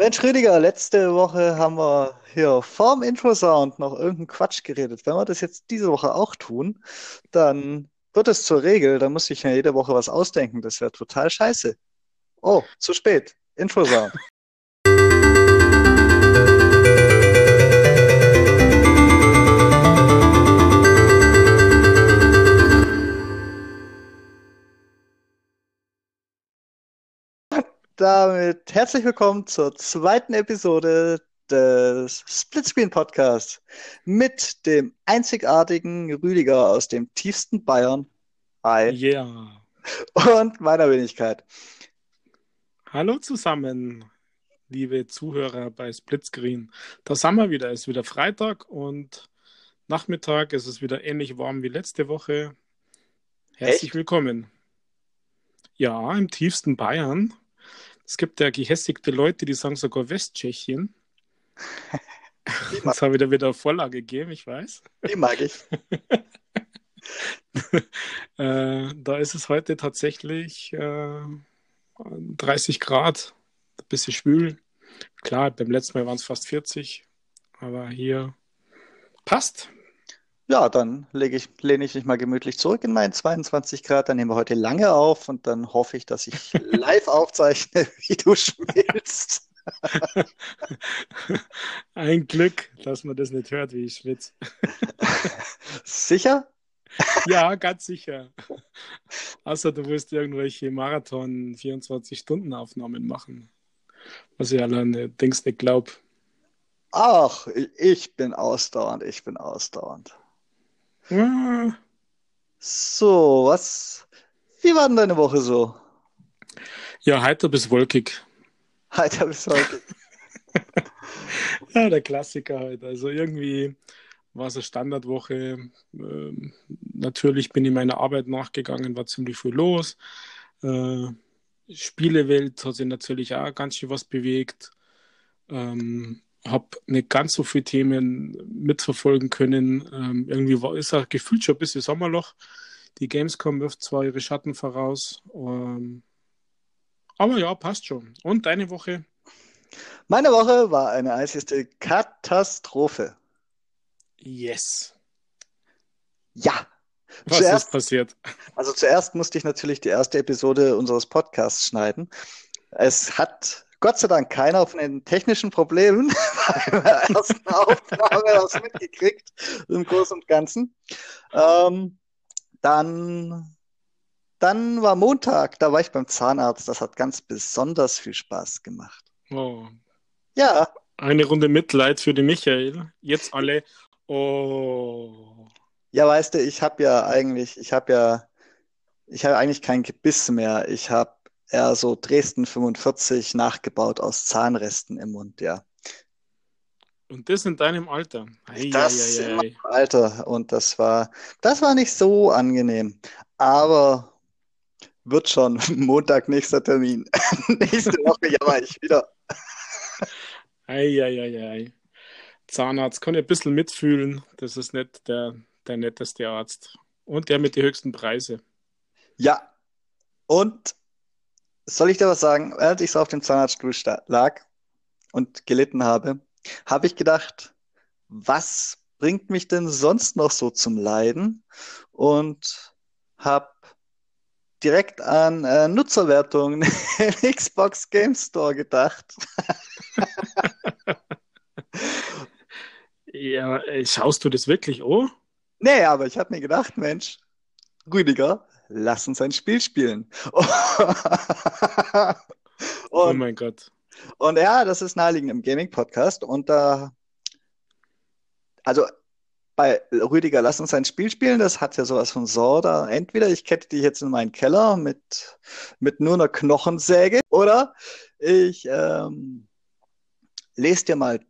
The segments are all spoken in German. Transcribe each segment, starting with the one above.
Mensch, Rüdiger, letzte Woche haben wir hier vorm Infosound noch irgendeinen Quatsch geredet. Wenn wir das jetzt diese Woche auch tun, dann wird es zur Regel. Da muss ich ja jede Woche was ausdenken. Das wäre total scheiße. Oh, zu spät. Infosound. Damit herzlich willkommen zur zweiten Episode des Splitscreen Podcasts mit dem einzigartigen Rüdiger aus dem tiefsten Bayern. Hi. Yeah. Und meiner Wenigkeit. Hallo zusammen, liebe Zuhörer bei Splitscreen. Da sind wir wieder. Es ist wieder Freitag und Nachmittag. Es ist wieder ähnlich warm wie letzte Woche. Herzlich Echt? willkommen. Ja, im tiefsten Bayern. Es gibt ja gehässigte Leute, die sagen sogar Westtschechien. Das habe ich da wieder Vorlage gegeben, ich weiß. Die mag ich. äh, da ist es heute tatsächlich äh, 30 Grad, ein bisschen schwül. Klar, beim letzten Mal waren es fast 40, aber hier passt. Ja, dann lege ich, lehne ich mich mal gemütlich zurück in meinen 22 Grad. Dann nehmen wir heute lange auf und dann hoffe ich, dass ich live aufzeichne, wie du schmilzt. Ein Glück, dass man das nicht hört, wie ich schwitze. Sicher? Ja, ganz sicher. Außer du willst irgendwelche Marathon 24-Stunden-Aufnahmen machen. Was ich alleine denkst, nicht glaub. Ach, ich bin ausdauernd, ich bin ausdauernd. So, was? Wie war denn deine Woche so? Ja, heiter bis wolkig. Heiter bis wolkig. ja, der Klassiker halt. Also irgendwie war es eine Standardwoche. Ähm, natürlich bin ich meiner Arbeit nachgegangen, war ziemlich viel los. Äh, Spielewelt hat sich natürlich auch ganz schön was bewegt. Ähm, habe nicht ganz so viele Themen mitverfolgen können. Ähm, irgendwie war, ist er gefühlt schon ein bisschen Sommerloch. Die Gamescom wirft zwar ihre Schatten voraus. Ähm, aber ja, passt schon. Und deine Woche? Meine Woche war eine einzige Katastrophe. Yes. Ja. Was zuerst, ist passiert? Also zuerst musste ich natürlich die erste Episode unseres Podcasts schneiden. Es hat Gott sei Dank keiner von den technischen Problemen bei der ersten Aufnahme was mitgekriegt, im Großen und Ganzen. Ähm, dann, dann war Montag, da war ich beim Zahnarzt. Das hat ganz besonders viel Spaß gemacht. Oh. Ja. Eine Runde Mitleid für den Michael. Jetzt alle. Oh. Ja, weißt du, ich habe ja eigentlich, ich habe ja, ich habe eigentlich kein Gebiss mehr. Ich habe eher so Dresden 45 nachgebaut aus Zahnresten im Mund, ja. Und das in deinem Alter? Ei, das ei, ei, in meinem Alter. Und das war, das war nicht so angenehm. Aber wird schon. Montag nächster Termin. Nächste Woche jammer ich wieder. Eieiei. Zahnarzt kann ja ein bisschen mitfühlen. Das ist nicht der, der netteste Arzt. Und der mit den höchsten Preise. Ja. Und soll ich dir was sagen? Als ich so auf dem Zahnarztstuhl lag und gelitten habe, habe ich gedacht, was bringt mich denn sonst noch so zum Leiden? Und habe direkt an äh, Nutzerwertungen im Xbox Game Store gedacht. ja, äh, schaust du das wirklich oh? Nee, aber ich habe mir gedacht, Mensch, Rüdiger, lass uns ein Spiel spielen. und, oh mein Gott. Und ja, das ist naheliegend im Gaming-Podcast. Und da, also bei Rüdiger, lass uns ein Spiel spielen, das hat ja sowas von Sorda. Entweder ich kette dich jetzt in meinen Keller mit, mit nur einer Knochensäge oder ich ähm, lese dir mal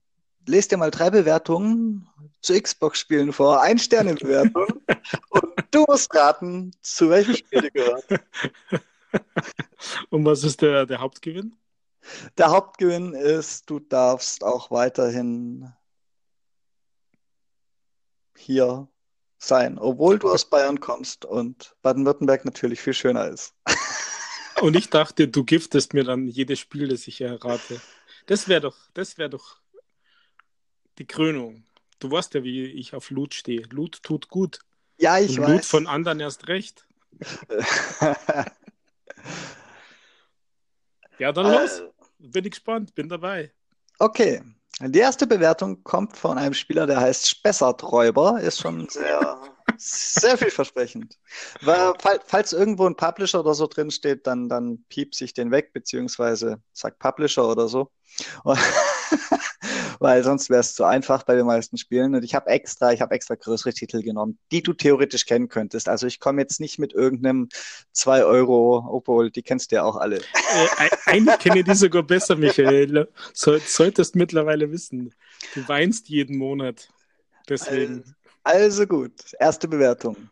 lese dir mal drei Bewertungen zu Xbox-Spielen vor, ein Sterne Bewertung und du musst raten, zu welchem Spiel du gehört. Und was ist der, der Hauptgewinn? Der Hauptgewinn ist, du darfst auch weiterhin hier sein, obwohl du aus Bayern kommst und Baden-Württemberg natürlich viel schöner ist. Und ich dachte, du giftest mir dann jedes Spiel, das ich errate. Das wäre doch, das wäre doch die Krönung. Du weißt ja, wie ich auf Loot stehe. Loot tut gut. Ja, ich Und weiß. Loot von anderen erst recht. Ja, dann los. Bin ich gespannt, bin dabei. Okay. Die erste Bewertung kommt von einem Spieler, der heißt Spessarträuber. Ist schon sehr, sehr vielversprechend. Weil, fall- falls irgendwo ein Publisher oder so drin steht, dann, dann piepse ich den weg, beziehungsweise sag Publisher oder so. Und- Weil sonst wäre es zu einfach bei den meisten Spielen. Und ich habe extra, ich habe extra größere Titel genommen, die du theoretisch kennen könntest. Also ich komme jetzt nicht mit irgendeinem 2 Euro, obwohl die kennst du ja auch alle. Äh, ein- eigentlich kenne ich die sogar besser, Michael. Soll, solltest mittlerweile wissen. Du weinst jeden Monat. Deswegen. Also gut, erste Bewertung.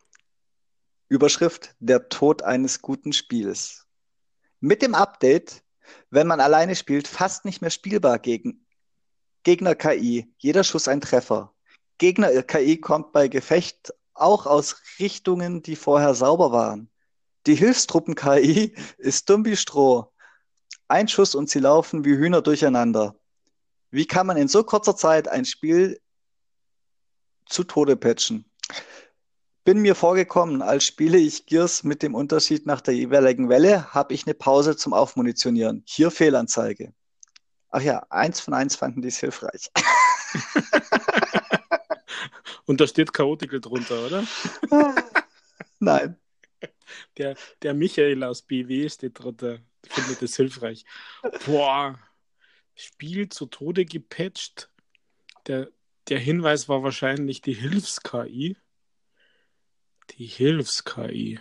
Überschrift: Der Tod eines guten Spiels. Mit dem Update, wenn man alleine spielt, fast nicht mehr spielbar gegen Gegner KI. Jeder Schuss ein Treffer. Gegner KI kommt bei Gefecht auch aus Richtungen, die vorher sauber waren. Die Hilfstruppen KI ist dumm wie Stroh. Ein Schuss und sie laufen wie Hühner durcheinander. Wie kann man in so kurzer Zeit ein Spiel zu Tode patchen. Bin mir vorgekommen, als spiele ich Gears mit dem Unterschied nach der jeweiligen Welle, habe ich eine Pause zum Aufmunitionieren. Hier Fehlanzeige. Ach ja, eins von eins fanden die es hilfreich. Und da steht Chaotical drunter, oder? Nein. Der, der Michael aus BW steht drunter. Findet das hilfreich. Boah. Spiel zu Tode gepatcht. Der, der Hinweis war wahrscheinlich die Hilfs-KI. Die Hilfs-KI.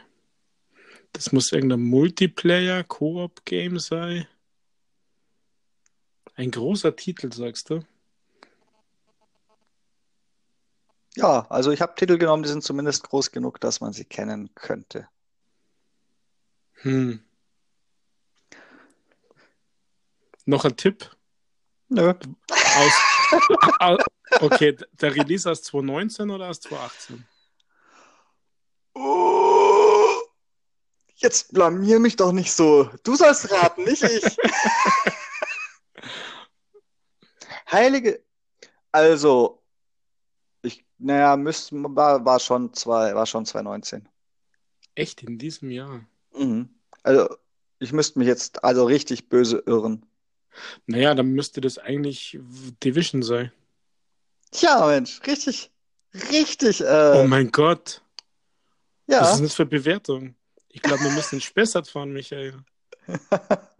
Das muss irgendein Multiplayer-Koop-Game sein. Ein großer Titel, sagst du? Ja, also ich habe Titel genommen, die sind zumindest groß genug, dass man sie kennen könnte. Hm. Noch ein Tipp? Nö. Aus, au- okay, der Release aus 2019 oder aus 2018? Oh, jetzt blamier mich doch nicht so. Du sollst raten, nicht ich. Heilige. Also, ich, naja, müsst, war, war schon zwei, war schon 2019. Echt in diesem Jahr? Mhm. Also, ich müsste mich jetzt also richtig böse irren. Naja, dann müsste das eigentlich Division sein. Tja, Mensch, richtig, richtig, Oh äh, mein Gott, was ja. ist denn das für Bewertung? Ich glaube, wir müssen in Spessart fahren, Michael.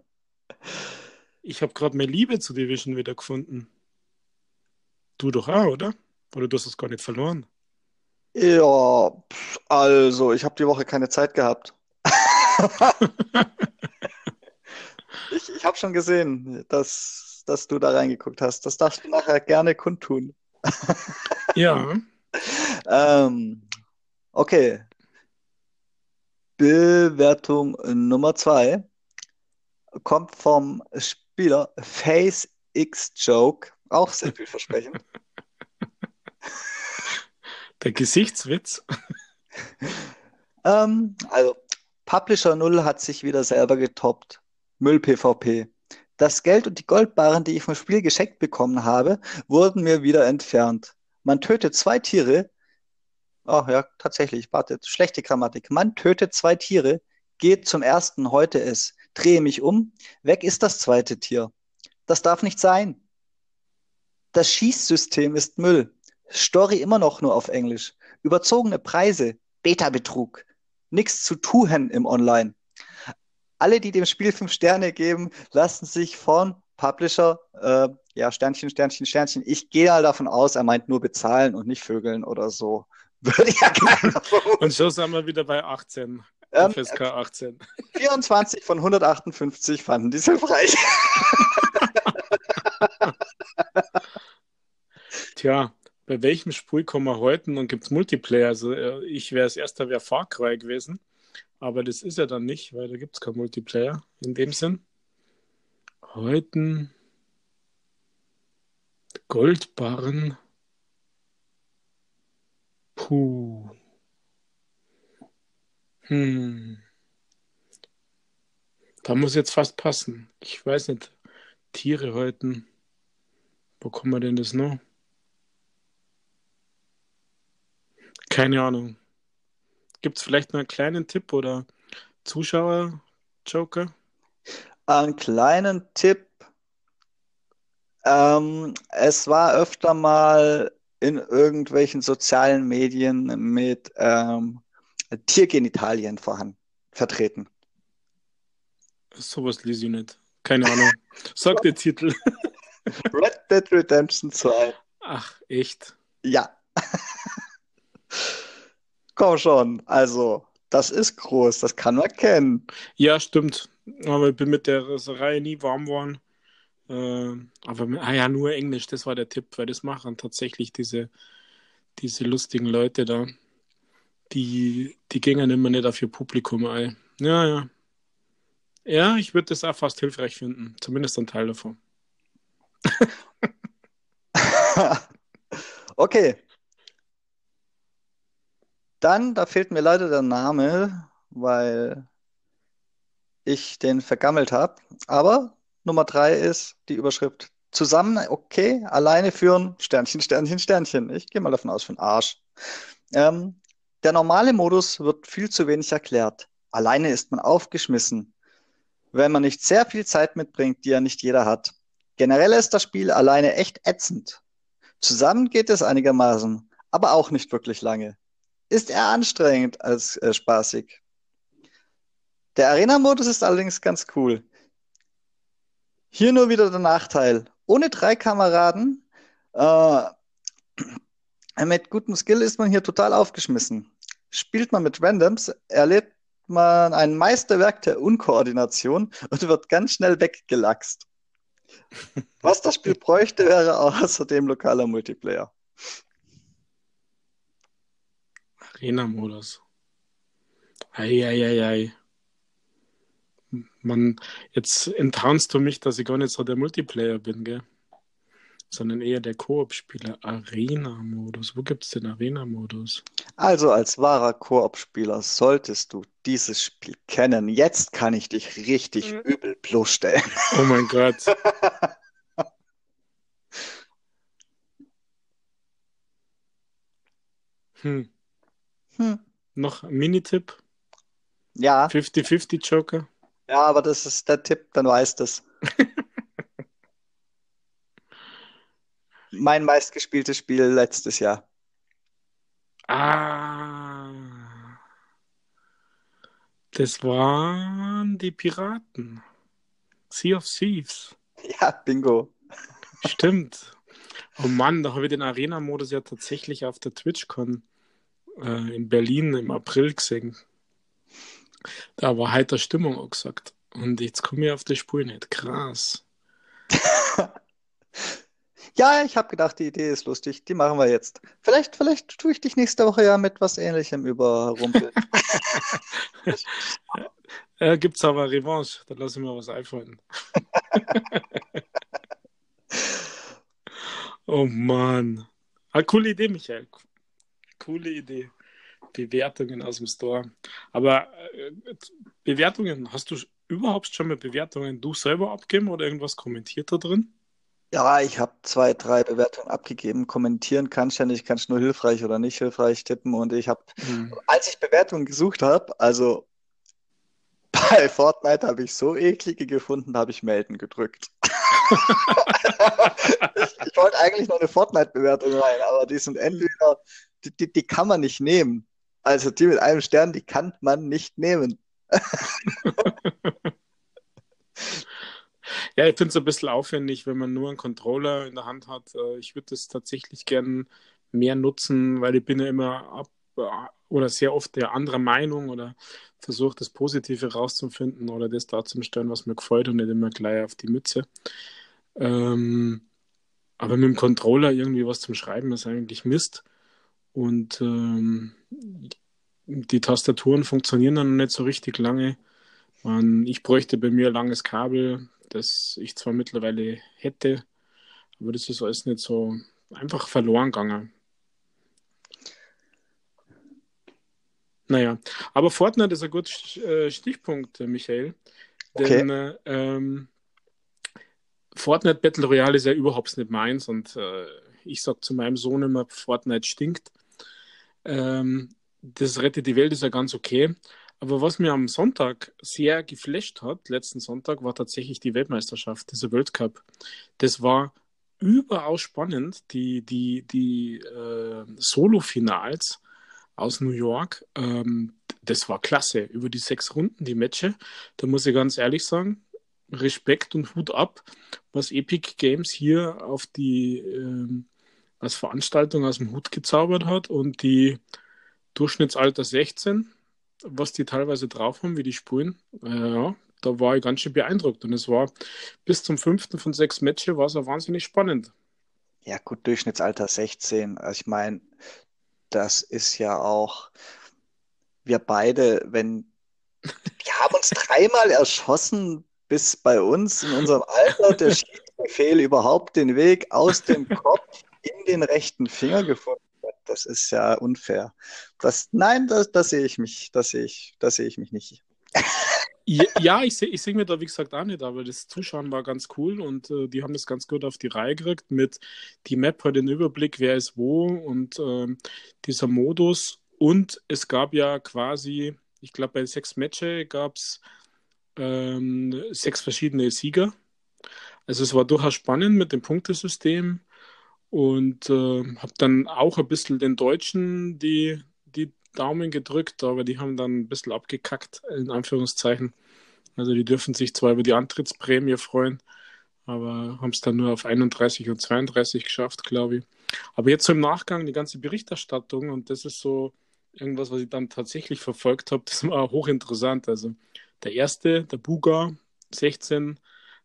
Ich habe gerade mehr Liebe zu Division wieder gefunden. Du doch auch, oder? Oder du hast es gar nicht verloren. Ja, also, ich habe die Woche keine Zeit gehabt. Ich, ich habe schon gesehen, dass, dass du da reingeguckt hast. Das darfst du nachher gerne kundtun. Ja, Ähm, okay. Bewertung Nummer zwei kommt vom Spieler Face X Joke. Auch sehr vielversprechend. der Gesichtswitz. Ähm, also, Publisher 0 hat sich wieder selber getoppt. Müll-PvP. Das Geld und die Goldbarren, die ich vom Spiel geschenkt bekommen habe, wurden mir wieder entfernt. Man tötet zwei Tiere. Oh ja, tatsächlich, wartet. Schlechte Grammatik. Man tötet zwei Tiere, geht zum ersten, heute es, drehe mich um, weg ist das zweite Tier. Das darf nicht sein. Das Schießsystem ist Müll. Story immer noch nur auf Englisch. Überzogene Preise, Beta-Betrug. Nichts zu tun im Online. Alle, die dem Spiel fünf Sterne geben, lassen sich von Publisher, äh, ja, Sternchen, Sternchen, Sternchen. Ich gehe mal davon aus, er meint nur bezahlen und nicht vögeln oder so. Würde ja keiner. Und so sind wir wieder bei 18. Ähm, FSK 18. 24 von 158 fanden die hilfreich. Tja, bei welchem Spiel kommen wir heute und gibt es Multiplayer? Also äh, ich wäre als erster wäre Far Cry gewesen, aber das ist ja dann nicht, weil da gibt es kein Multiplayer in dem Sinn. Heute Goldbarren. Puh. Hm. Da muss jetzt fast passen. Ich weiß nicht. Tiere halten. Wo kommen wir denn das noch? Keine Ahnung. Gibt es vielleicht noch einen kleinen Tipp oder Zuschauer-Joker? Einen kleinen Tipp. Ähm, es war öfter mal in irgendwelchen sozialen Medien mit ähm, Tiergenitalien vorhanden, vertreten. Sowas lese ich nicht. Keine Ahnung. Sag den Titel. Red Dead Redemption 2. Ach, echt? Ja. Komm schon, also, das ist groß, das kann man kennen. Ja, stimmt. Aber ich bin mit der Reihe nie warm geworden. Äh, aber ah ja, nur Englisch, das war der Tipp, weil das machen tatsächlich diese, diese lustigen Leute da. Die, die gingen immer nicht auf ihr Publikum ein. Ja, ja. Ja, ich würde das auch fast hilfreich finden. Zumindest ein Teil davon. okay. Dann, da fehlt mir leider der Name, weil ich den vergammelt habe. Aber Nummer drei ist die Überschrift. Zusammen, okay, alleine führen, Sternchen, Sternchen, Sternchen. Ich gehe mal davon aus, für den Arsch. Ähm, der normale Modus wird viel zu wenig erklärt. Alleine ist man aufgeschmissen, wenn man nicht sehr viel Zeit mitbringt, die ja nicht jeder hat. Generell ist das Spiel alleine echt ätzend. Zusammen geht es einigermaßen, aber auch nicht wirklich lange ist eher anstrengend als äh, spaßig. Der Arena-Modus ist allerdings ganz cool. Hier nur wieder der Nachteil. Ohne drei Kameraden äh, mit gutem Skill ist man hier total aufgeschmissen. Spielt man mit Randoms, erlebt man ein Meisterwerk der Unkoordination und wird ganz schnell weggelaxt. Was das Spiel bräuchte, wäre außerdem lokaler Multiplayer. Arena-Modus. Eieiei. Man, jetzt enttarnst du mich, dass ich gar nicht so der Multiplayer bin, gell? Sondern eher der Koop-Spieler. Arena-Modus. Wo gibt es den Arena-Modus? Also als wahrer Koop-Spieler solltest du dieses Spiel kennen. Jetzt kann ich dich richtig mhm. übel bloßstellen. Oh mein Gott. hm. Hm. Noch ein Minitipp? Ja. 50-50 Joker? Ja, aber das ist der Tipp, dann weißt es. mein meistgespieltes Spiel letztes Jahr. Ah. Das waren die Piraten. Sea of Thieves. Ja, bingo. Stimmt. Oh Mann, da habe ich den Arena-Modus ja tatsächlich auf der TwitchCon äh, in Berlin im April gesehen. Da war heiter Stimmung auch gesagt. Und jetzt komme ich auf die Spur nicht. Krass. ja, ich habe gedacht, die Idee ist lustig. Die machen wir jetzt. Vielleicht, vielleicht tue ich dich nächste Woche ja mit was Ähnlichem überrumpeln. äh, gibt's aber Revanche. Dann lass ich mir was einfallen. oh Mann. Ah, coole Idee, Michael coole Idee. Bewertungen aus dem Store. Aber äh, Bewertungen, hast du überhaupt schon mal Bewertungen du selber abgeben oder irgendwas kommentiert da drin? Ja, ich habe zwei, drei Bewertungen abgegeben. Kommentieren kannst du ja nicht, kannst nur hilfreich oder nicht hilfreich tippen. Und ich habe, hm. als ich Bewertungen gesucht habe, also bei Fortnite habe ich so eklige gefunden, habe ich melden gedrückt. ich, ich wollte eigentlich noch eine Fortnite-Bewertung rein, aber die sind entweder die, die, die kann man nicht nehmen. Also die mit einem Stern, die kann man nicht nehmen. Ja, ich finde es ein bisschen aufwendig, wenn man nur einen Controller in der Hand hat. Äh, ich würde das tatsächlich gern mehr nutzen, weil ich bin ja immer ab äh, oder sehr oft der anderer Meinung oder versuche das Positive rauszufinden oder das darzustellen, was mir gefällt und nicht immer gleich auf die Mütze. Ähm, aber mit dem Controller irgendwie was zum Schreiben ist eigentlich Mist. Und ähm, die Tastaturen funktionieren dann nicht so richtig lange. Und ich bräuchte bei mir ein langes Kabel, das ich zwar mittlerweile hätte, aber das ist alles nicht so einfach verloren gegangen. Naja, aber Fortnite ist ein guter äh, Stichpunkt, Michael. Denn okay. ähm, Fortnite Battle Royale ist ja überhaupt nicht meins und äh, ich sag zu meinem Sohn immer, Fortnite stinkt. Ähm, das rettet die Welt ist ja ganz okay. Aber was mir am Sonntag sehr geflasht hat, letzten Sonntag, war tatsächlich die Weltmeisterschaft, dieser World Cup. Das war überaus spannend, die, die, die äh, Solo-Finals aus New York. Ähm, das war klasse. Über die sechs Runden, die Matches. Da muss ich ganz ehrlich sagen, Respekt und Hut ab, was Epic Games hier auf die ähm, als Veranstaltung aus dem Hut gezaubert hat und die Durchschnittsalter 16, was die teilweise drauf haben, wie die spulen, äh, ja, da war ich ganz schön beeindruckt. Und es war bis zum fünften von sechs Matches war es auch wahnsinnig spannend. Ja, gut, Durchschnittsalter 16. Also ich meine, das ist ja auch, wir beide, wenn, wir haben uns dreimal erschossen, bis bei uns in unserem Alter der Schiedsbefehl überhaupt den Weg aus dem Kopf in den rechten Finger gefunden hat. Das ist ja unfair. Das, nein, das, das sehe ich mich, das sehe ich, das sehe ich mich nicht. Ja, ich sehe ich seh mir da, wie gesagt, auch nicht, aber das Zuschauen war ganz cool und äh, die haben das ganz gut auf die Reihe gekriegt mit die Map hat den Überblick, wer ist wo und äh, dieser Modus. Und es gab ja quasi, ich glaube, bei sechs Matches gab es ähm, sechs verschiedene Sieger. Also es war durchaus spannend mit dem Punktesystem und äh, habe dann auch ein bisschen den Deutschen die, die Daumen gedrückt, aber die haben dann ein bisschen abgekackt, in Anführungszeichen. Also die dürfen sich zwar über die Antrittsprämie freuen, aber haben es dann nur auf 31 und 32 geschafft, glaube ich. Aber jetzt so im Nachgang die ganze Berichterstattung und das ist so irgendwas, was ich dann tatsächlich verfolgt habe, das war hochinteressant. Also der erste, der Buga, 16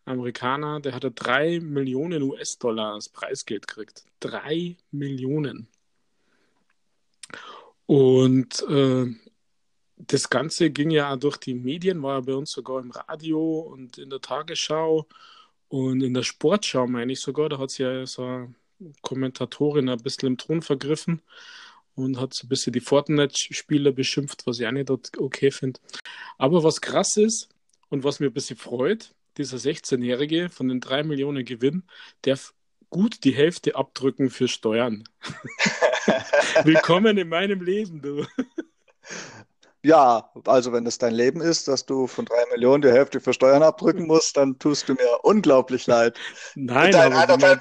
Amerikaner, der hatte 3 Millionen US-Dollar als Preisgeld gekriegt. 3 Millionen. Und äh, das Ganze ging ja durch die Medien, war ja bei uns sogar im Radio und in der Tagesschau und in der Sportschau, meine ich sogar. Da hat sie ja so eine Kommentatorin ein bisschen im Ton vergriffen und hat so ein bisschen die Fortnite-Spieler beschimpft, was ich auch nicht okay finde. Aber was krass ist und was mir ein bisschen freut, dieser 16-Jährige von den 3 Millionen Gewinn darf gut die Hälfte abdrücken für Steuern. Willkommen in meinem Leben, du. Ja, also wenn das dein Leben ist, dass du von drei Millionen die Hälfte für Steuern abdrücken musst, dann tust du mir unglaublich leid. Nein, aber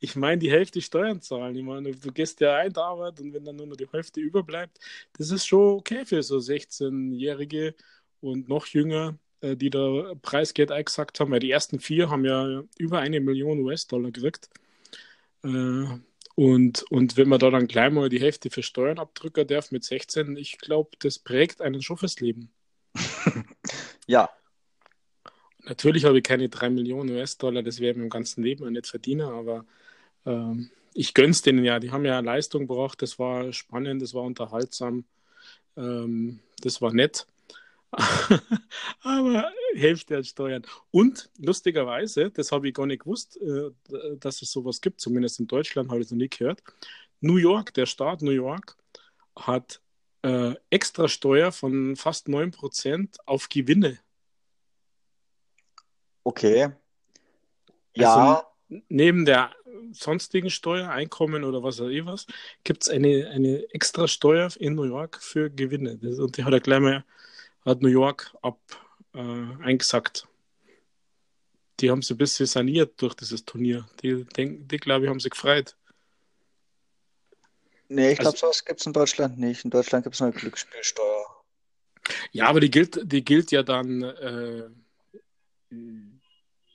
ich meine, die Hälfte Steuern zahlen. Ich meine, du gehst ja ein Arbeit und wenn dann nur noch die Hälfte überbleibt, das ist schon okay für so 16-Jährige und noch jünger, äh, die da Preisgeld eingesagt haben. Weil die ersten vier haben ja über eine Million US-Dollar gekriegt. Äh, und, und wenn man da dann gleich mal die Hälfte für Steuern abdrücken darf mit 16, ich glaube, das prägt einen schon fürs Leben. ja, Natürlich habe ich keine 3 Millionen US-Dollar, das wäre im ganzen Leben nicht verdienen, aber ähm, ich gönn's denen ja. Die haben ja Leistung gebracht, das war spannend, das war unterhaltsam, ähm, das war nett. aber Hälfte an Steuern. Und lustigerweise, das habe ich gar nicht gewusst, äh, dass es sowas gibt, zumindest in Deutschland habe ich es noch nie gehört. New York, der Staat New York, hat äh, extra Steuer von fast 9% auf Gewinne Okay. Ja. Also, neben der sonstigen Steuer, Einkommen oder was auch immer, gibt es eine, eine extra Steuer in New York für Gewinne. Und die hat er gleich mal, hat New York ab äh, eingesackt. Die haben sie ein bisschen saniert durch dieses Turnier. Die, die, die glaube ich, haben sie gefreut. Nee, ich glaube, also, sowas gibt es in Deutschland nicht. In Deutschland gibt es eine Glücksspielsteuer. Ja, aber die gilt, die gilt ja dann äh,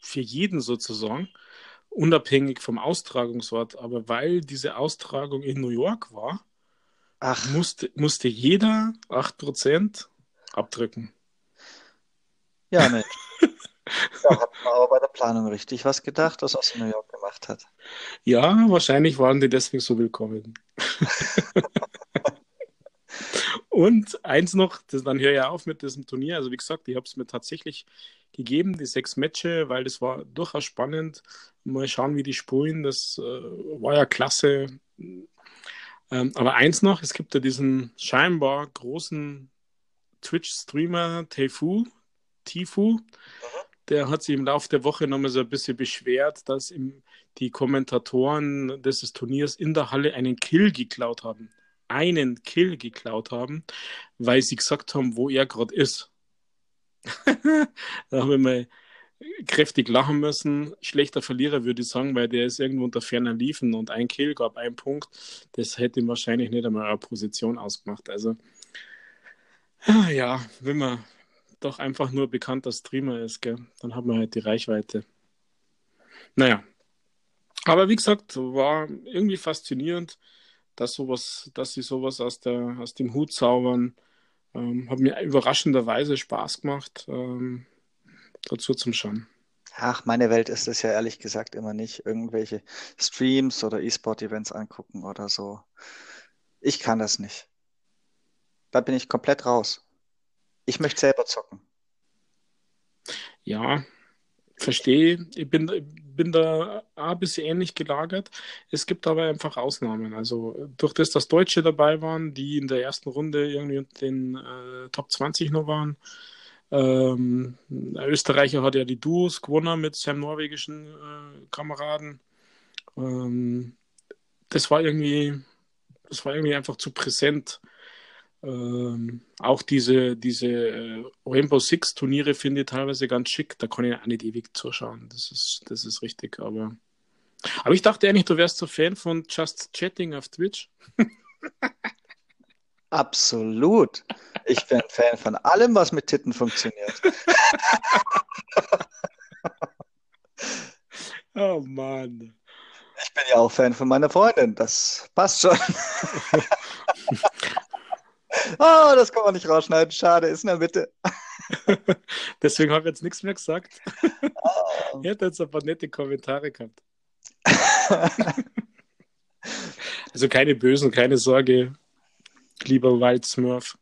für jeden sozusagen, unabhängig vom Austragungsort. Aber weil diese Austragung in New York war, Ach. Musste, musste jeder 8% abdrücken. Ja, ne. da hat man aber bei der Planung richtig was gedacht, was aus New York gemacht hat. Ja, wahrscheinlich waren die deswegen so willkommen. Und eins noch, das, dann höre ich auf mit diesem Turnier. Also wie gesagt, ich habe es mir tatsächlich gegeben, die sechs Matches, weil das war durchaus spannend. Mal schauen, wie die spulen. Das äh, war ja klasse. Ähm, aber eins noch, es gibt ja diesen scheinbar großen Twitch-Streamer Teifu, Tifu. Der hat sich im Laufe der Woche nochmal so ein bisschen beschwert, dass ihm die Kommentatoren des Turniers in der Halle einen Kill geklaut haben. Einen Kill geklaut haben, weil sie gesagt haben, wo er gerade ist. da haben wir mal kräftig lachen müssen. Schlechter Verlierer, würde ich sagen, weil der ist irgendwo unter ferner Liefen und ein Kill gab einen Punkt. Das hätte ihm wahrscheinlich nicht einmal eine Position ausgemacht. Also, ja, wenn man doch einfach nur bekannter Streamer ist, gell, dann hat man halt die Reichweite. Naja. Aber wie gesagt, war irgendwie faszinierend, dass sowas, dass sie sowas aus, der, aus dem Hut zaubern. Ähm, hat mir überraschenderweise Spaß gemacht. Ähm, dazu zum Schauen. Ach, meine Welt ist es ja ehrlich gesagt immer nicht. Irgendwelche Streams oder E-Sport-Events angucken oder so. Ich kann das nicht. Da bin ich komplett raus. Ich möchte selber zocken. Ja, verstehe. Ich bin, bin da ein bisschen ähnlich gelagert. Es gibt aber einfach Ausnahmen. Also durch das, dass Deutsche dabei waren, die in der ersten Runde irgendwie unter den äh, Top 20 noch waren, ähm, Österreicher hat ja die Duos gewonnen mit seinem norwegischen äh, Kameraden. Ähm, das war irgendwie, das war irgendwie einfach zu präsent. Ähm, auch diese, diese äh, Rainbow Six Turniere finde ich teilweise ganz schick. Da kann ich auch nicht ewig zuschauen. Das ist, das ist richtig. Aber, aber ich dachte eigentlich, du wärst so Fan von Just Chatting auf Twitch. Absolut. Ich bin Fan von allem, was mit Titten funktioniert. oh Mann. Ich bin ja auch Fan von meiner Freundin. Das passt schon. oh, das kann man nicht rausschneiden. Schade, ist in der Mitte. Deswegen habe ich jetzt nichts mehr gesagt. Oh. Ich hätte jetzt ein paar nette Kommentare gehabt. also keine bösen, keine Sorge lieber Wildsmurf.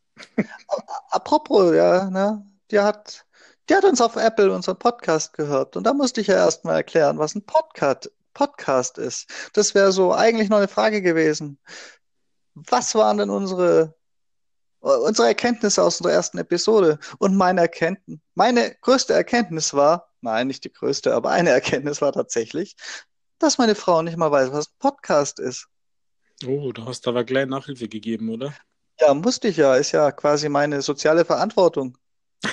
Apropos, ja, ne? Die hat, die hat uns auf Apple unseren Podcast gehört. Und da musste ich ja erstmal erklären, was ein Podcast, Podcast ist. Das wäre so eigentlich noch eine Frage gewesen. Was waren denn unsere, unsere Erkenntnisse aus unserer ersten Episode? Und meine Erkenntnis, meine größte Erkenntnis war, nein, nicht die größte, aber eine Erkenntnis war tatsächlich, dass meine Frau nicht mal weiß, was ein Podcast ist. Oh, du hast aber gleich Nachhilfe gegeben, oder? Ja, musste ich ja. Ist ja quasi meine soziale Verantwortung.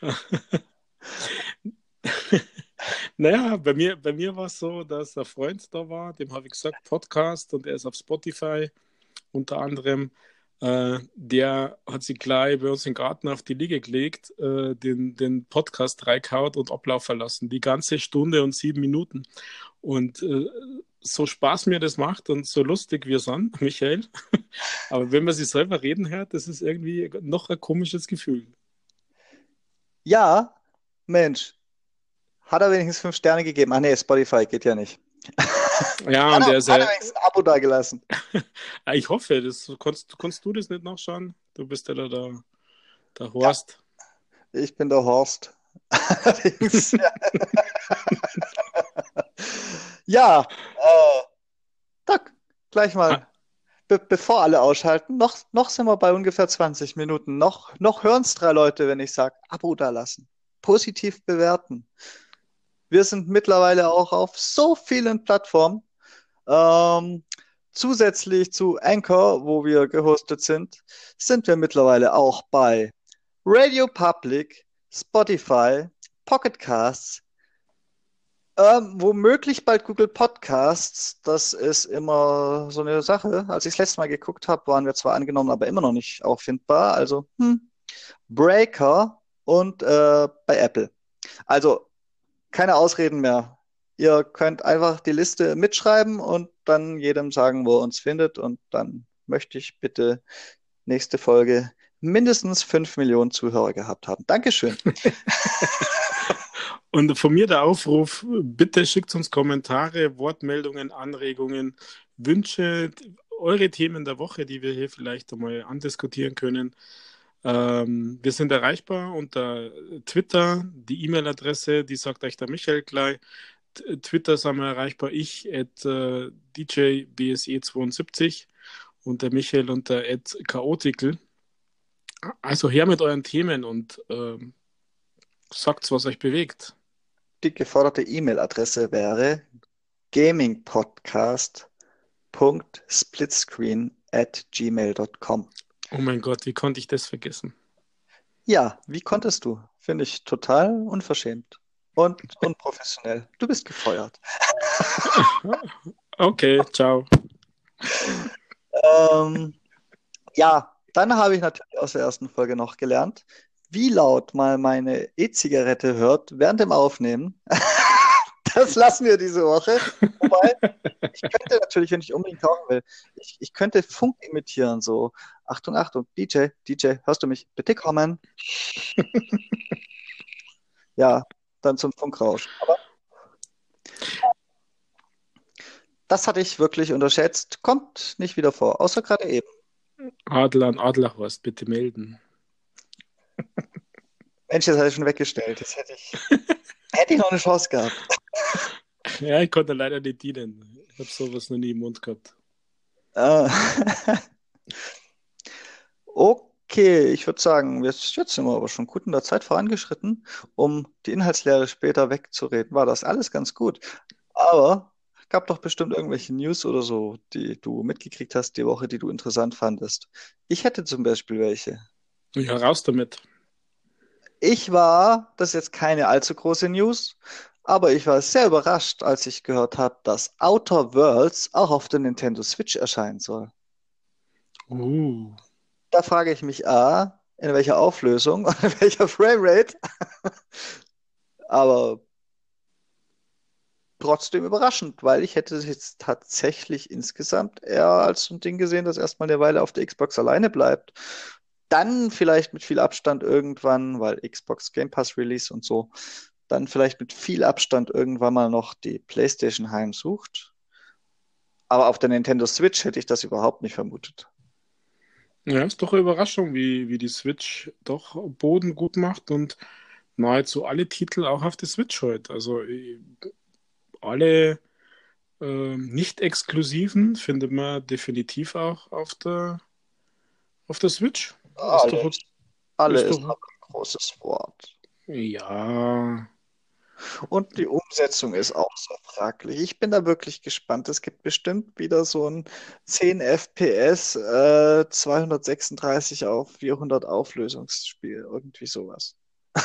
naja, bei mir, bei mir war es so, dass ein Freund da war, dem habe ich gesagt, Podcast und er ist auf Spotify unter anderem. Äh, der hat sich gleich bei uns im Garten auf die Liege gelegt, äh, den, den Podcast reingehaut und ablaufen lassen. Die ganze Stunde und sieben Minuten. Und äh, so Spaß mir das macht und so lustig wir sind, Michael, aber wenn man sich selber reden hört, das ist irgendwie noch ein komisches Gefühl. Ja, Mensch. Hat er wenigstens fünf Sterne gegeben? Ah nee, Spotify geht ja nicht. Ja, und der ist hat er wenigstens ein Abo da gelassen. ich hoffe, das konntest, konntest du das nicht nachschauen? Du bist ja da der, der Horst. Ja, ich bin der Horst. ja, äh, gleich mal. Ah. Be bevor alle ausschalten, noch, noch sind wir bei ungefähr 20 Minuten. Noch, noch hören es drei Leute, wenn ich sage, Abo da lassen. Positiv bewerten. Wir sind mittlerweile auch auf so vielen Plattformen. Ähm, zusätzlich zu Anchor, wo wir gehostet sind, sind wir mittlerweile auch bei Radio Public, Spotify, Pocket Casts, ähm, womöglich bald Google Podcasts. Das ist immer so eine Sache. Als ich das letzte Mal geguckt habe, waren wir zwar angenommen, aber immer noch nicht auffindbar. Also hm, Breaker und äh, bei Apple. Also keine Ausreden mehr. Ihr könnt einfach die Liste mitschreiben und dann jedem sagen, wo er uns findet. Und dann möchte ich bitte nächste Folge mindestens fünf Millionen Zuhörer gehabt haben. Dankeschön. und von mir der Aufruf, bitte schickt uns Kommentare, Wortmeldungen, Anregungen, Wünsche, eure Themen der Woche, die wir hier vielleicht einmal andiskutieren können. Ähm, wir sind erreichbar unter Twitter, die E-Mail-Adresse, die sagt euch der Michael gleich. Twitter sind wir erreichbar, ich at äh, DJBSE72 und der Michael unter at Chaotical. Also her mit euren Themen und ähm, sagt, was euch bewegt. Die geforderte E-Mail-Adresse wäre gamingpodcast.splitscreen at gmail.com. Oh mein Gott, wie konnte ich das vergessen? Ja, wie konntest du? Finde ich total unverschämt und unprofessionell. Du bist gefeuert. okay, ciao. Ähm, ja, dann habe ich natürlich aus der ersten Folge noch gelernt, wie laut mal meine E-Zigarette hört während dem Aufnehmen. das lassen wir diese Woche. Wobei, ich könnte natürlich, wenn ich unbedingt tauchen will, ich, ich könnte Funk imitieren, so. Achtung, Achtung, DJ, DJ, hörst du mich? Bitte kommen. ja, dann zum Funkrausch. Aber das hatte ich wirklich unterschätzt. Kommt nicht wieder vor, außer gerade eben. Adler an Adlerhorst, bitte melden. Mensch, das hatte ich schon weggestellt. Das hätte ich, hätte ich noch eine Chance gehabt. Ja, ich konnte leider nicht dienen. Ich habe sowas noch nie im Mund gehabt. Ah. Okay, ich würde sagen, jetzt, jetzt sind wir aber schon gut in der Zeit vorangeschritten, um die Inhaltslehre später wegzureden. War das alles ganz gut. Aber gab doch bestimmt irgendwelche News oder so, die du mitgekriegt hast die Woche, die du interessant fandest. Ich hätte zum Beispiel welche. Ja, raus damit. Ich war, das ist jetzt keine allzu große News, aber ich war sehr überrascht, als ich gehört habe, dass Outer Worlds auch auf der Nintendo Switch erscheinen soll. Uh. Da frage ich mich A, in welcher Auflösung und in welcher Framerate. aber trotzdem überraschend, weil ich hätte es jetzt tatsächlich insgesamt eher als so ein Ding gesehen, das erstmal eine Weile auf der Xbox alleine bleibt. Dann vielleicht mit viel Abstand irgendwann, weil Xbox Game Pass Release und so, dann vielleicht mit viel Abstand irgendwann mal noch die PlayStation heimsucht. Aber auf der Nintendo Switch hätte ich das überhaupt nicht vermutet. Ja, ist doch eine Überraschung, wie, wie die Switch doch Boden gut macht und nahezu alle Titel auch auf der Switch heute. Also alle äh, nicht-exklusiven findet man definitiv auch auf der, auf der Switch. Alle, ist doch, alle ist, doch... ein großes Wort. Ja. Und die Umsetzung ist auch so fraglich. Ich bin da wirklich gespannt. Es gibt bestimmt wieder so ein 10 FPS, äh, 236 auf 400 Auflösungsspiel. Irgendwie sowas.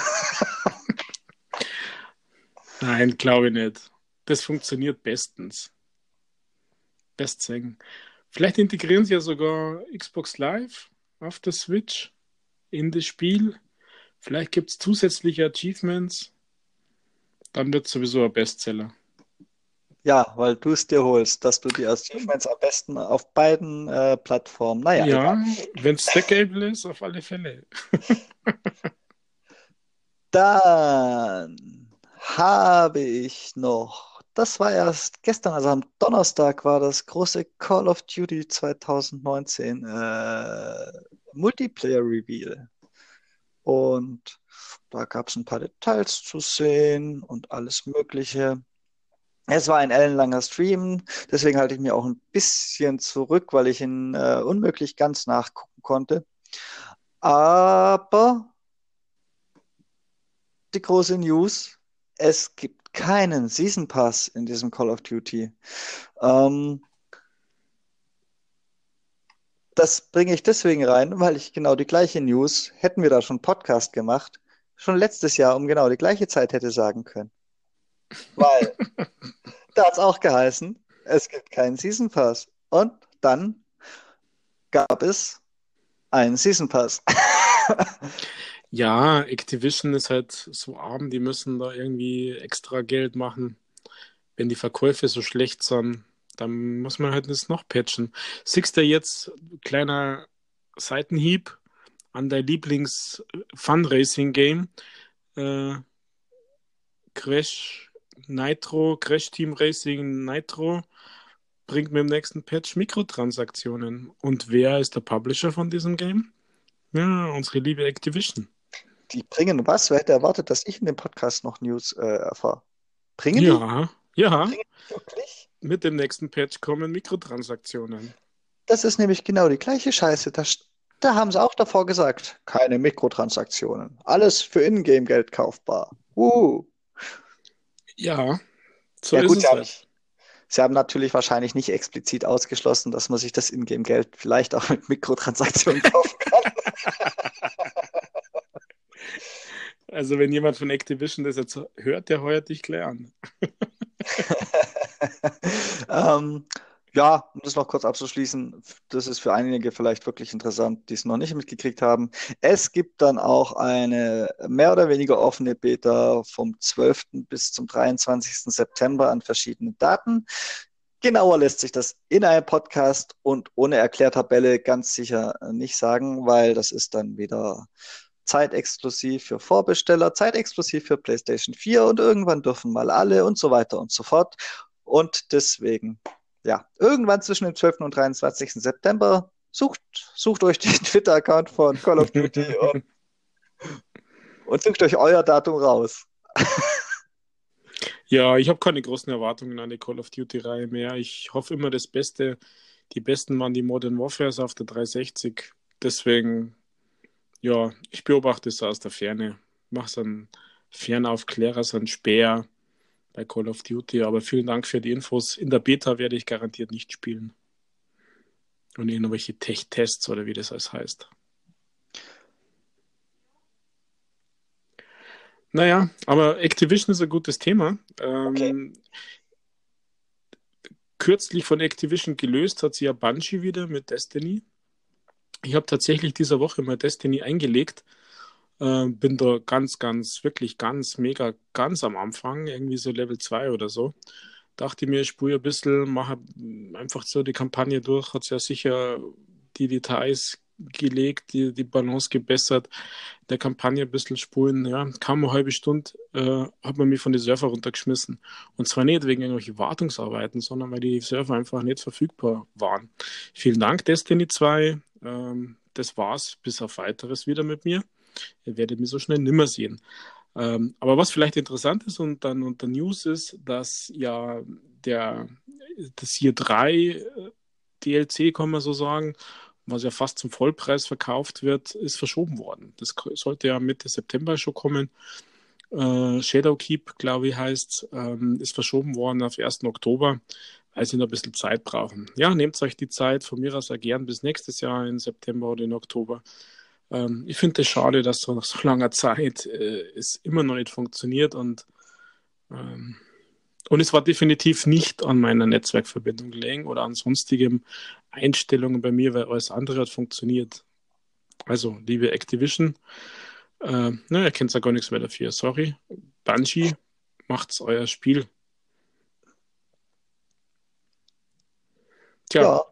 Nein, glaube ich nicht. Das funktioniert bestens. Best sagen. Vielleicht integrieren sie ja sogar Xbox Live auf der Switch in das Spiel. Vielleicht gibt es zusätzliche Achievements. Dann wird es sowieso ein Bestseller. Ja, weil du es dir holst, dass du die Achievements am besten auf beiden äh, Plattformen. Naja, ja, wenn es stackable ist, auf alle Fälle. Dann habe ich noch das war erst gestern, also am Donnerstag war das große Call of Duty 2019 äh, Multiplayer Reveal. Und da gab es ein paar Details zu sehen und alles Mögliche. Es war ein ellenlanger Stream, deswegen halte ich mir auch ein bisschen zurück, weil ich ihn äh, unmöglich ganz nachgucken konnte. Aber die große News, es gibt keinen Season Pass in diesem Call of Duty. Ähm, das bringe ich deswegen rein, weil ich genau die gleiche News, hätten wir da schon Podcast gemacht, schon letztes Jahr um genau die gleiche Zeit hätte sagen können. Weil da hat es auch geheißen, es gibt keinen Season Pass. Und dann gab es einen Season Pass. Ja, Activision ist halt so arm, die müssen da irgendwie extra Geld machen. Wenn die Verkäufe so schlecht sind, dann muss man halt das noch patchen. Du jetzt, kleiner Seitenhieb an dein Lieblings-Fundraising-Game, äh, Crash Nitro, Crash Team Racing Nitro, bringt mit dem nächsten Patch Mikrotransaktionen. Und wer ist der Publisher von diesem Game? Ja, unsere liebe Activision. Die bringen was? Wer hätte erwartet, dass ich in dem Podcast noch News äh, erfahre? Bringen ja, die? Ja, Bringen die wirklich? Mit dem nächsten Patch kommen Mikrotransaktionen. Das ist nämlich genau die gleiche Scheiße. Da, Da haben sie auch davor gesagt, keine Mikrotransaktionen. Alles für Ingame-Geld kaufbar. Uh. Ja, so Ja ist gut, es sie haben, halt. sie haben natürlich wahrscheinlich nicht explizit ausgeschlossen, dass man sich das Ingame-Geld vielleicht auch mit Mikrotransaktionen kaufen kann. Also wenn jemand von Activision das jetzt hört, der heuert dich gleich an. Ähm, ja, um das noch kurz abzuschließen, das ist für einige vielleicht wirklich interessant, die es noch nicht mitgekriegt haben. Es gibt dann auch eine mehr oder weniger offene Beta vom 12. bis zum 23. September an verschiedenen Daten. Genauer lässt sich das in einem Podcast und ohne Erklärtabelle ganz sicher nicht sagen, weil das ist dann wieder zeitexklusiv für Vorbesteller, zeitexklusiv für PlayStation 4 und irgendwann dürfen mal alle und so weiter und so fort. Und deswegen, ja, irgendwann zwischen dem 12. und 23. September sucht, sucht euch den Twitter-Account von Call of Duty und, und sucht euch euer Datum raus. Ja, ich habe keine großen Erwartungen an die Call of Duty-Reihe mehr. Ich hoffe immer das Beste. Die besten waren die Modern Warfares auf der 360. Deswegen, ja, ich beobachte es aus der Ferne. Mach so einen Fernaufklärer, so einen Speer bei Call of Duty. Aber vielen Dank für die Infos. In der Beta werde ich garantiert nicht spielen. Und irgendwelche Tech-Tests oder wie das alles heißt. Naja, aber Activision ist ein gutes Thema. Ähm, Okay. Kürzlich von Activision gelöst hat sie ja Bungie wieder mit Destiny. Ich habe tatsächlich diese Woche mal Destiny eingelegt. Äh, bin da ganz, ganz, wirklich ganz, mega, ganz am Anfang, irgendwie so Level 2 oder so. Dachte mir, ich spule ein bisschen, mache einfach so die Kampagne durch, hat ja sicher die Details gelegt, die, die Balance gebessert, der Kampagne ein bisschen spulen. Ja, kaum eine halbe Stunde äh, hat man mich von den Server runtergeschmissen. Und zwar nicht wegen irgendwelchen Wartungsarbeiten, sondern weil die Server einfach nicht verfügbar waren. Vielen Dank, Destiny 2. Ähm, das war's bis auf weiteres wieder mit mir. Ihr werdet mich so schnell nimmer sehen. Ähm, aber was vielleicht interessant ist und dann unter News ist, dass ja der das hier 3 äh, DLC, kann man so sagen, was ja fast zum Vollpreis verkauft wird, ist verschoben worden. Das sollte ja Mitte September schon kommen. Äh, Shadowkeep, glaube ich, heißt, ähm, ist verschoben worden auf 1. Oktober, weil sie noch ein bisschen Zeit brauchen. Ja, nehmt euch die Zeit, von mir aus auch gern bis nächstes Jahr in September oder in Oktober. Ähm, ich finde es schade, dass so nach so langer Zeit äh, es immer noch nicht funktioniert und, ähm, und es war definitiv nicht an meiner Netzwerkverbindung gelegen oder an sonstigen Einstellungen bei mir, weil alles andere hat funktioniert. Also, liebe Activision, äh, na, ihr kennt ja gar nichts mehr dafür, sorry. Bungie, macht's euer Spiel. Tja, Ja,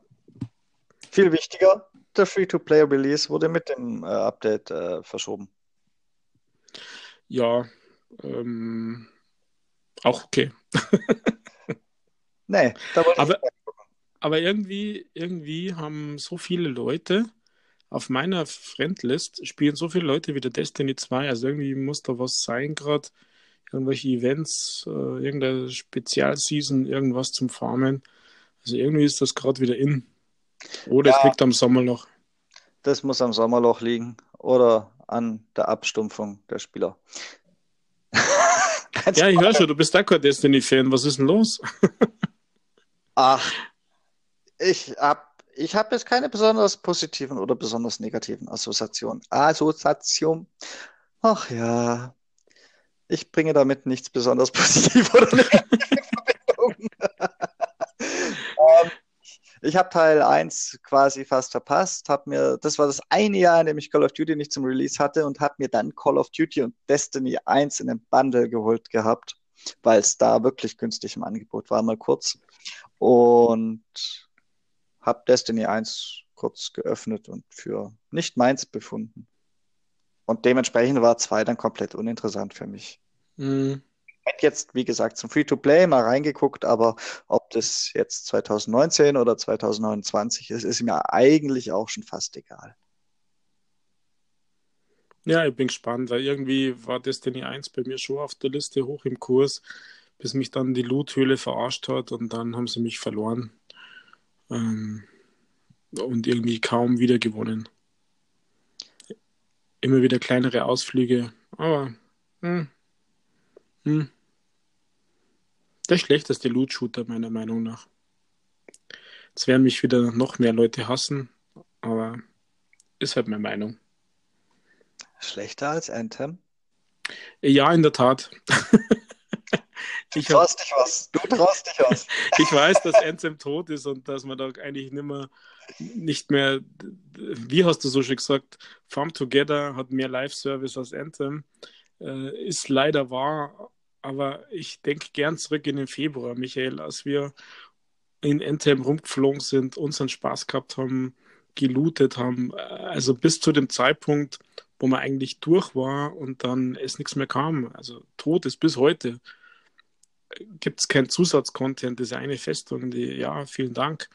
viel wichtiger, der Free-to-Play-Release wurde mit dem äh, Update äh, verschoben. ja, ähm, auch okay. Nee, da wollte ich Aber, aber irgendwie, irgendwie haben so viele Leute auf meiner Friendlist spielen so viele Leute wieder Destiny 2. Also irgendwie muss da was sein gerade. Irgendwelche Events, äh, irgendeine Spezialseason, irgendwas zum Farmen. Also irgendwie ist das gerade wieder in. Oder es Ja. liegt am Sommerloch. Das muss am Sommerloch liegen oder an der Abstumpfung der Spieler. Ja, ich höre schon, du bist auch kein Destiny-Fan. Was ist denn los? Ach, ich habe ich hab jetzt keine besonders positiven oder besonders negativen Assoziationen. Assoziation. Ach ja, ich bringe damit nichts besonders positiv oder negativ in Verbindung. Ähm, ich habe Teil 1 quasi fast verpasst, hab mir, das war das eine Jahr, in dem ich Call of Duty nicht zum Release hatte und habe mir dann Call of Duty und Destiny 1 in einem Bundle geholt gehabt, weil es da wirklich günstig im Angebot war, mal kurz. Und habe Destiny 1 kurz geöffnet und für nicht meins befunden. Und dementsprechend war 2 dann komplett uninteressant für mich. Hm, Ich hätte jetzt, wie gesagt, zum Free-to-Play mal reingeguckt, aber ob das jetzt 2019 oder 2029 ist, ist mir eigentlich auch schon fast egal. Ja, ich bin gespannt, weil irgendwie war Destiny 1 bei mir schon auf der Liste hoch im Kurs, bis mich dann die Loot-Höhle verarscht hat und dann haben sie mich verloren ähm, und irgendwie kaum wieder gewonnen. immer wieder kleinere Ausflüge. Aber hm, hm, der schlechteste Loot-Shooter meiner Meinung nach. Jetzt werden mich wieder noch mehr Leute hassen, aber ist halt meine Meinung. Schlechter als Anthem? Ja, in der Tat. Du traust dich was. Du traust dich was. ich weiß, dass Anthem tot ist und dass man da eigentlich nicht mehr, nicht mehr, wie hast du so schön gesagt, Farm Together hat mehr Live-Service als Anthem. Äh, ist leider wahr, aber ich denke gern zurück in den Februar, Michael, als wir in Anthem rumgeflogen sind, unseren Spaß gehabt haben, gelootet haben. Also bis zu dem Zeitpunkt, wo man eigentlich durch war und dann es nichts mehr kam. Also tot ist bis heute. Gibt es keinen Zusatzcontent, das ist eine Festung, die, ja, vielen Dank.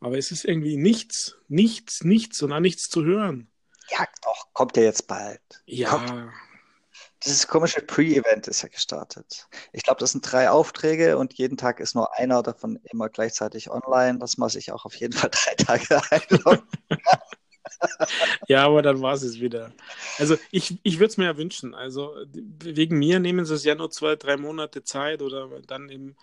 Aber es ist irgendwie nichts, nichts, nichts und auch nichts zu hören. Ja, doch, kommt ja jetzt bald. Ja, kommt. Dieses komische Pre-Event ist ja gestartet. Ich glaube, das sind drei Aufträge und jeden Tag ist nur einer davon immer gleichzeitig online. Das muss ich auch auf jeden Fall drei Tage einloggen. ja, aber dann war es wieder. Also ich, ich würde es mir ja wünschen. Also wegen mir nehmen sie es ja nur zwei, drei Monate Zeit oder dann im,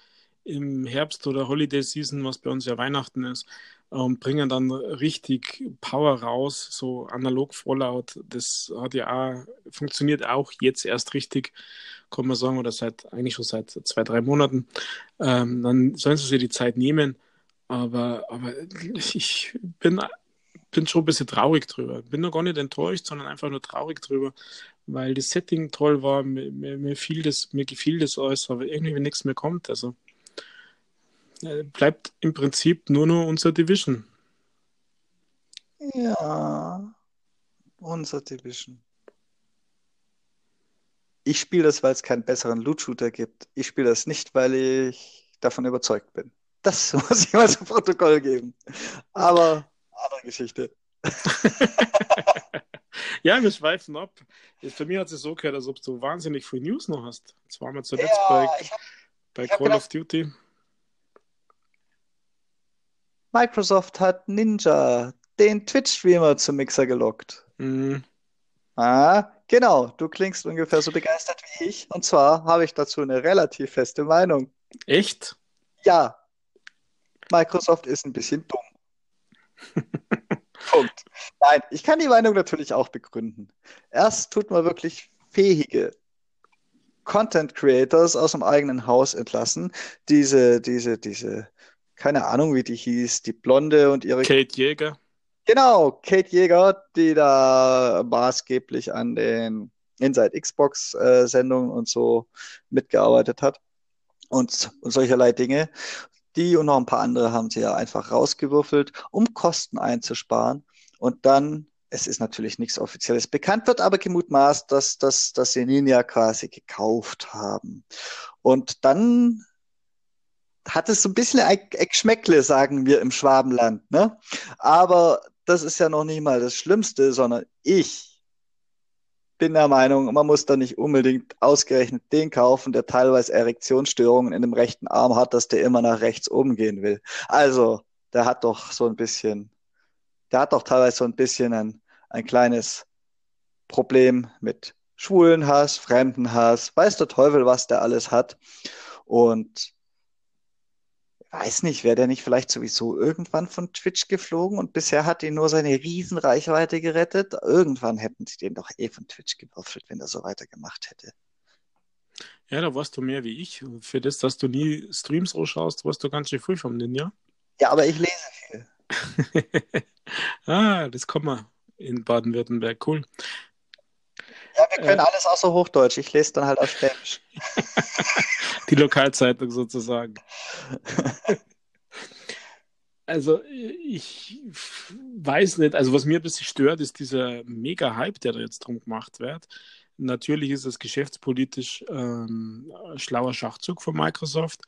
im Herbst oder Holiday Season, was bei uns ja Weihnachten ist, und bringen dann richtig Power raus, so analog Fallout. Das hat ja auch, funktioniert auch jetzt erst richtig, kann man sagen, oder seit eigentlich schon seit zwei, drei Monaten. Ähm, dann sollen sie sich die Zeit nehmen. Aber, aber ich bin, bin schon ein bisschen traurig drüber. Bin noch gar nicht enttäuscht, sondern einfach nur traurig drüber, weil das Setting toll war. Mir, mir, mir, das, mir gefiel das alles, aber irgendwie nichts mehr kommt. Also bleibt im Prinzip nur noch unser Division. Ja, unser Division. Ich spiele das, weil es keinen besseren Loot-Shooter gibt. Ich spiele das nicht, weil ich davon überzeugt bin. Das muss ich mal zum Protokoll geben. Aber andere Geschichte. ja, wir schweifen ab. Für mich hat es so gehört, als ob du wahnsinnig viel News noch hast. Jetzt waren wir zuletzt ja, bei, hab, bei Call gedacht, of Duty. Microsoft hat Ninja, den Twitch-Streamer, zum Mixer gelockt. Mhm. Ah, genau. Du klingst ungefähr so begeistert wie ich. Und zwar habe ich dazu eine relativ feste Meinung. Echt? Ja. Microsoft ist ein bisschen dumm. Punkt. Nein, ich kann die Meinung natürlich auch begründen. Erst tut man wirklich fähige Content Creators aus dem eigenen Haus entlassen. Diese, diese, diese keine Ahnung, wie die hieß, die Blonde und ihre. Kate Jäger. Genau, Kate Jäger, die da maßgeblich an den Inside Xbox äh, Sendungen und so mitgearbeitet hat und, und solcherlei Dinge. Die und noch ein paar andere haben sie ja einfach rausgewürfelt, um Kosten einzusparen. Und dann, es ist natürlich nichts Offizielles bekannt, wird aber gemutmaßt, dass, dass, dass sie Ninja quasi gekauft haben. Und dann hat es so ein bisschen Geschmäckle, sagen wir im Schwabenland. Ne? Aber das ist ja noch nicht mal das Schlimmste, sondern ich bin der Meinung, man muss da nicht unbedingt ausgerechnet den kaufen, der teilweise Erektionsstörungen in dem rechten Arm hat, dass der immer nach rechts oben gehen will. Also, der hat doch so ein bisschen, der hat doch teilweise so ein bisschen ein, ein kleines Problem mit Schwulenhass, Fremdenhass, weiß der Teufel, was der alles hat. Und weiß nicht, wäre der nicht vielleicht sowieso irgendwann von Twitch geflogen und bisher hat ihn nur seine Riesenreichweite gerettet? Irgendwann hätten sie den doch eh von Twitch gewürfelt, wenn er so weitergemacht hätte. Ja, da warst du mehr wie ich. Für das, dass du nie Streams ausschaust, warst du ganz schön früh vom Ninja. Ja, aber ich lese viel. ah, das kommen wir in Baden-Württemberg. Cool. Ja, wir können äh, alles außer Hochdeutsch. Ich lese dann halt auf Schwäbisch. Die Lokalzeitung sozusagen. Also ich weiß nicht, also was mir ein bisschen stört, ist dieser Mega-Hype, der da jetzt drum gemacht wird. Natürlich ist es geschäftspolitisch ähm, schlauer Schachzug von Microsoft.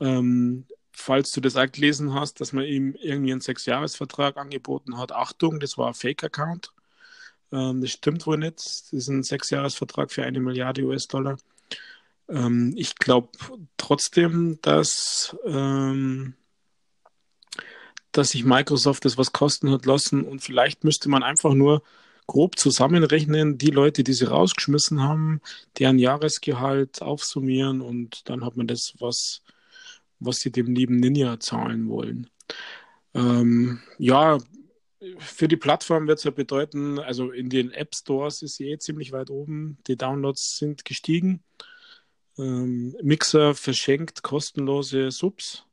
Ähm, falls du das auch gelesen hast, dass man ihm irgendwie einen Sechsjahresvertrag angeboten hat, Achtung, das war ein Fake-Account. Ähm, das stimmt wohl nicht. Das ist ein Sechsjahresvertrag für eine Milliarde US-Dollar. Ähm, ich glaube trotzdem, dass, ähm, dass sich Microsoft das was kosten hat lassen und vielleicht müsste man einfach nur grob zusammenrechnen, die Leute, die sie rausgeschmissen haben, deren Jahresgehalt aufsummieren und dann hat man das, was, was sie dem lieben Ninja zahlen wollen. Ähm, ja, für die Plattform wird es ja bedeuten, also in den App Stores ist sie eh ziemlich weit oben, die Downloads sind gestiegen. Ähm, Mixer verschenkt kostenlose Subs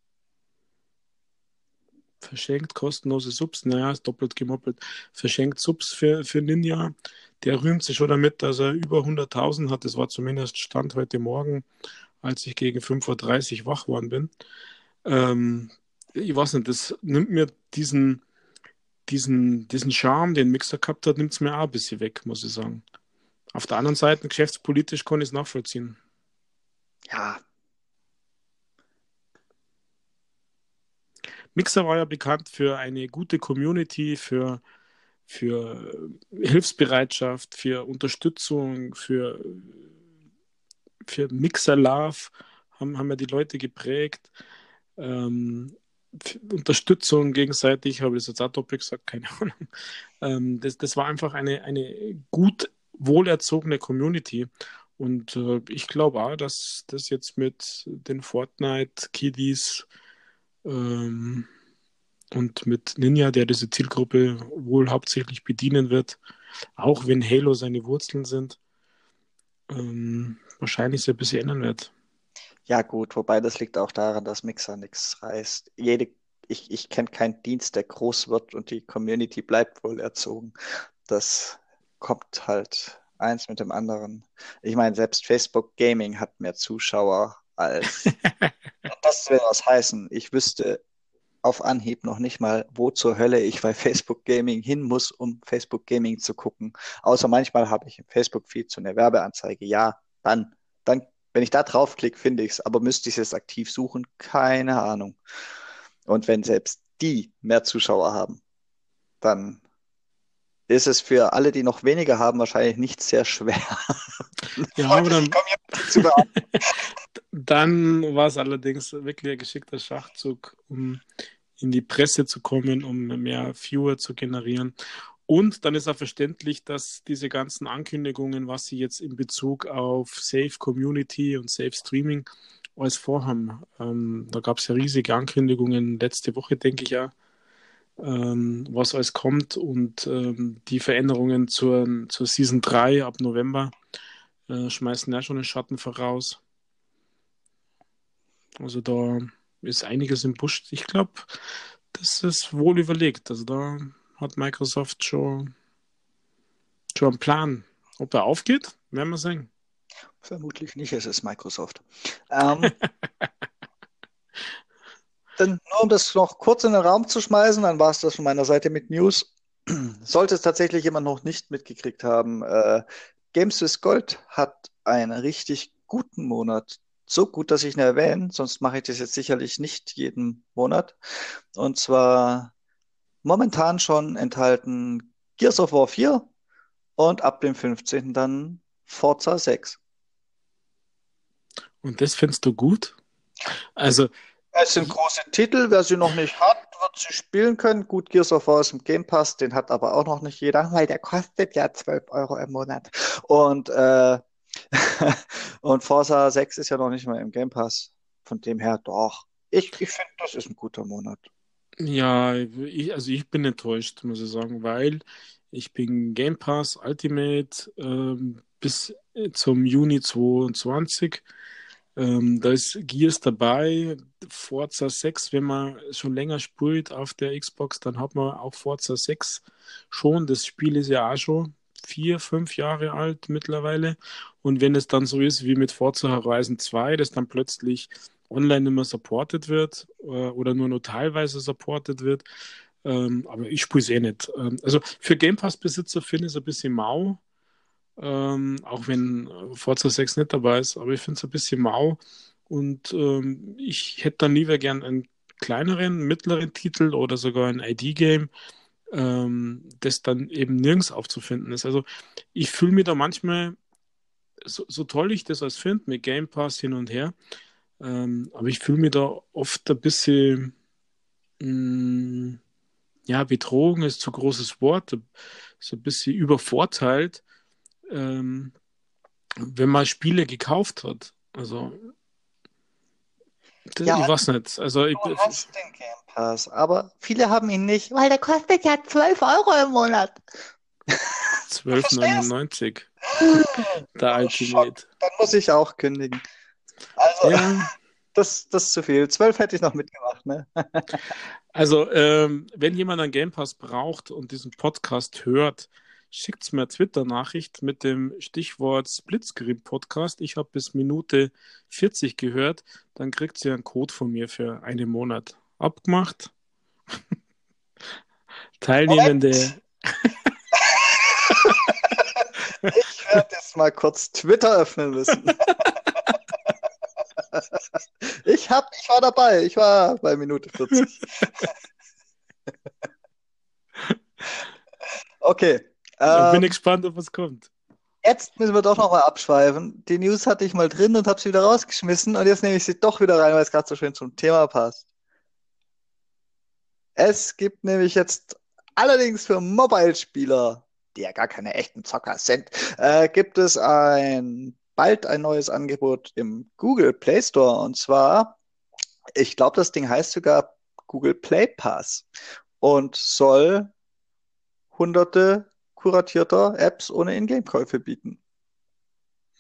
verschenkt kostenlose Subs, naja, ist doppelt gemoppelt, verschenkt Subs für, für Ninja. Der rühmt sich schon damit, dass er über 100.000 hat. Das war zumindest Stand heute Morgen, als ich gegen 5.30 Uhr wach geworden bin. Ähm, ich weiß nicht, das nimmt mir diesen, diesen, diesen Charme, den Mixer gehabt hat, nimmt es mir auch ein bisschen weg, muss ich sagen. Auf der anderen Seite, geschäftspolitisch kann ich es nachvollziehen. Ja, Mixer war ja bekannt für eine gute Community, für, für Hilfsbereitschaft, für Unterstützung, für, für Mixer-Love haben, haben ja die Leute geprägt. Ähm, Unterstützung gegenseitig, habe ich das jetzt auch doppelt gesagt, keine Ahnung. Ähm, das, das war einfach eine, eine gut wohlerzogene Community. Und äh, ich glaube auch, dass das jetzt mit den Fortnite-Kiddies ähm, und mit Ninja, der diese Zielgruppe wohl hauptsächlich bedienen wird, auch wenn Halo seine Wurzeln sind, ähm, wahrscheinlich sich ein bisschen ändern wird. Ja, gut, wobei das liegt auch daran, dass Mixer nichts reißt. Jede, ich ich kenne keinen Dienst, der groß wird und die Community bleibt wohl erzogen. Das kommt halt eins mit dem anderen. Ich meine, selbst Facebook Gaming hat mehr Zuschauer als. das will was heißen. Ich wüsste auf Anhieb noch nicht mal, wo zur Hölle ich bei Facebook Gaming hin muss, um Facebook Gaming zu gucken. Außer manchmal habe ich im Facebook-Feed so eine Werbeanzeige. Ja, dann, dann, wenn ich da draufklicke, finde ich es. Aber müsste ich es aktiv suchen? Keine Ahnung. Und wenn selbst die mehr Zuschauer haben, dann ist es für alle, die noch weniger haben, wahrscheinlich nicht sehr schwer. Ja, aber dann, dann war es allerdings wirklich ein geschickter Schachzug, um in die Presse zu kommen, um mehr Viewer zu generieren. Und dann ist auch verständlich, dass diese ganzen Ankündigungen, was sie jetzt in Bezug auf Safe Community und Safe Streaming alles vorhaben. Ähm, da gab es ja riesige Ankündigungen letzte Woche, denke ich ja, ähm, was alles kommt und ähm, die Veränderungen zur, zur Season 3 ab November äh, schmeißen ja schon den Schatten voraus. Also da ist einiges im Busch. Ich glaube, das ist wohl überlegt. Also da hat Microsoft schon, schon einen Plan. Ob er aufgeht, werden wir sehen. Vermutlich nicht, es ist Microsoft. Ähm, dann nur um das noch kurz in den Raum zu schmeißen, dann war es das von meiner Seite mit News. Sollte es tatsächlich jemand noch nicht mitgekriegt haben, äh, Games with Gold hat einen richtig guten Monat so gut, dass ich ihn erwähne, sonst mache ich das jetzt sicherlich nicht jeden Monat. Und zwar momentan schon enthalten Gears of War 4 und ab dem 15. dann Forza 6. Und das findest du gut? Also. Es sind große Titel, wer sie noch nicht hat, wird sie spielen können. Gut, Gears of War ist im Game Pass, den hat aber auch noch nicht jeder, weil der kostet ja 12 Euro im Monat. Und äh, und Forza 6 ist ja noch nicht mal im Game Pass. Von dem her doch. Ich, ich finde, das ist ein guter Monat. Ja, ich, also ich bin enttäuscht, muss ich sagen, weil ich bin Game Pass Ultimate ähm, bis zum Juni 2022. Ähm, da ist Gears dabei, Forza 6, wenn man schon länger spielt auf der Xbox, dann hat man auch Forza 6 schon. Das Spiel ist ja auch schon vier, fünf Jahre alt mittlerweile. Und wenn es dann so ist wie mit Forza Horizon 2, das dann plötzlich online mehr supported wird äh, oder nur noch teilweise supported wird, ähm, aber ich spiele es eh nicht. Ähm, also für Game Pass-Besitzer finde ich es ein bisschen mau, ähm, auch wenn Forza 6 nicht dabei ist, aber ich finde es ein bisschen mau. Und ähm, ich hätte dann lieber gern einen kleineren, mittleren Titel oder sogar ein ID-Game, ähm, das dann eben nirgends aufzufinden ist. Also ich fühle mich da manchmal, so, so, toll ich das als finde, mit Game Pass hin und her, ähm, aber ich fühle mich da oft ein bisschen mh, mm, ja, Betrogen ist zu großes Wort, so ein bisschen übervorteilt, ähm, wenn man Spiele gekauft hat. Also, das, Ja, ich weiß nicht. Also, ich, du hast den Game Pass, aber viele haben ihn nicht, weil der kostet ja 12 Euro im Monat. 12,99. Der Oh, Ultimate. Dann muss ich auch kündigen. Also, Ja, das, das ist zu viel. 12 hätte ich noch mitgemacht, ne? also, ähm, wenn jemand einen Game Pass braucht und diesen Podcast hört, schickt mir eine Twitter-Nachricht mit dem Stichwort Splitscreen Podcast. Ich habe bis Minute 40 gehört. Dann kriegt sie einen Code von mir für einen Monat. Abgemacht. Teilnehmende. Ich werde jetzt mal kurz Twitter öffnen müssen. Ich hab, ich war dabei. Ich war bei Minute 40. Okay. Bin Ähm, ich gespannt, ob was kommt. jetzt müssen wir doch nochmal abschweifen. Die News hatte ich mal drin und habe sie wieder rausgeschmissen und jetzt nehme ich sie doch wieder rein, weil es gerade so schön zum Thema passt. Es gibt nämlich jetzt allerdings für Mobile-Spieler, die ja gar keine echten Zocker sind, äh, gibt es ein bald ein neues Angebot im Google Play Store und zwar, ich glaube, das Ding heißt sogar Google Play Pass und soll hunderte kuratierter Apps ohne Ingame-Käufe bieten.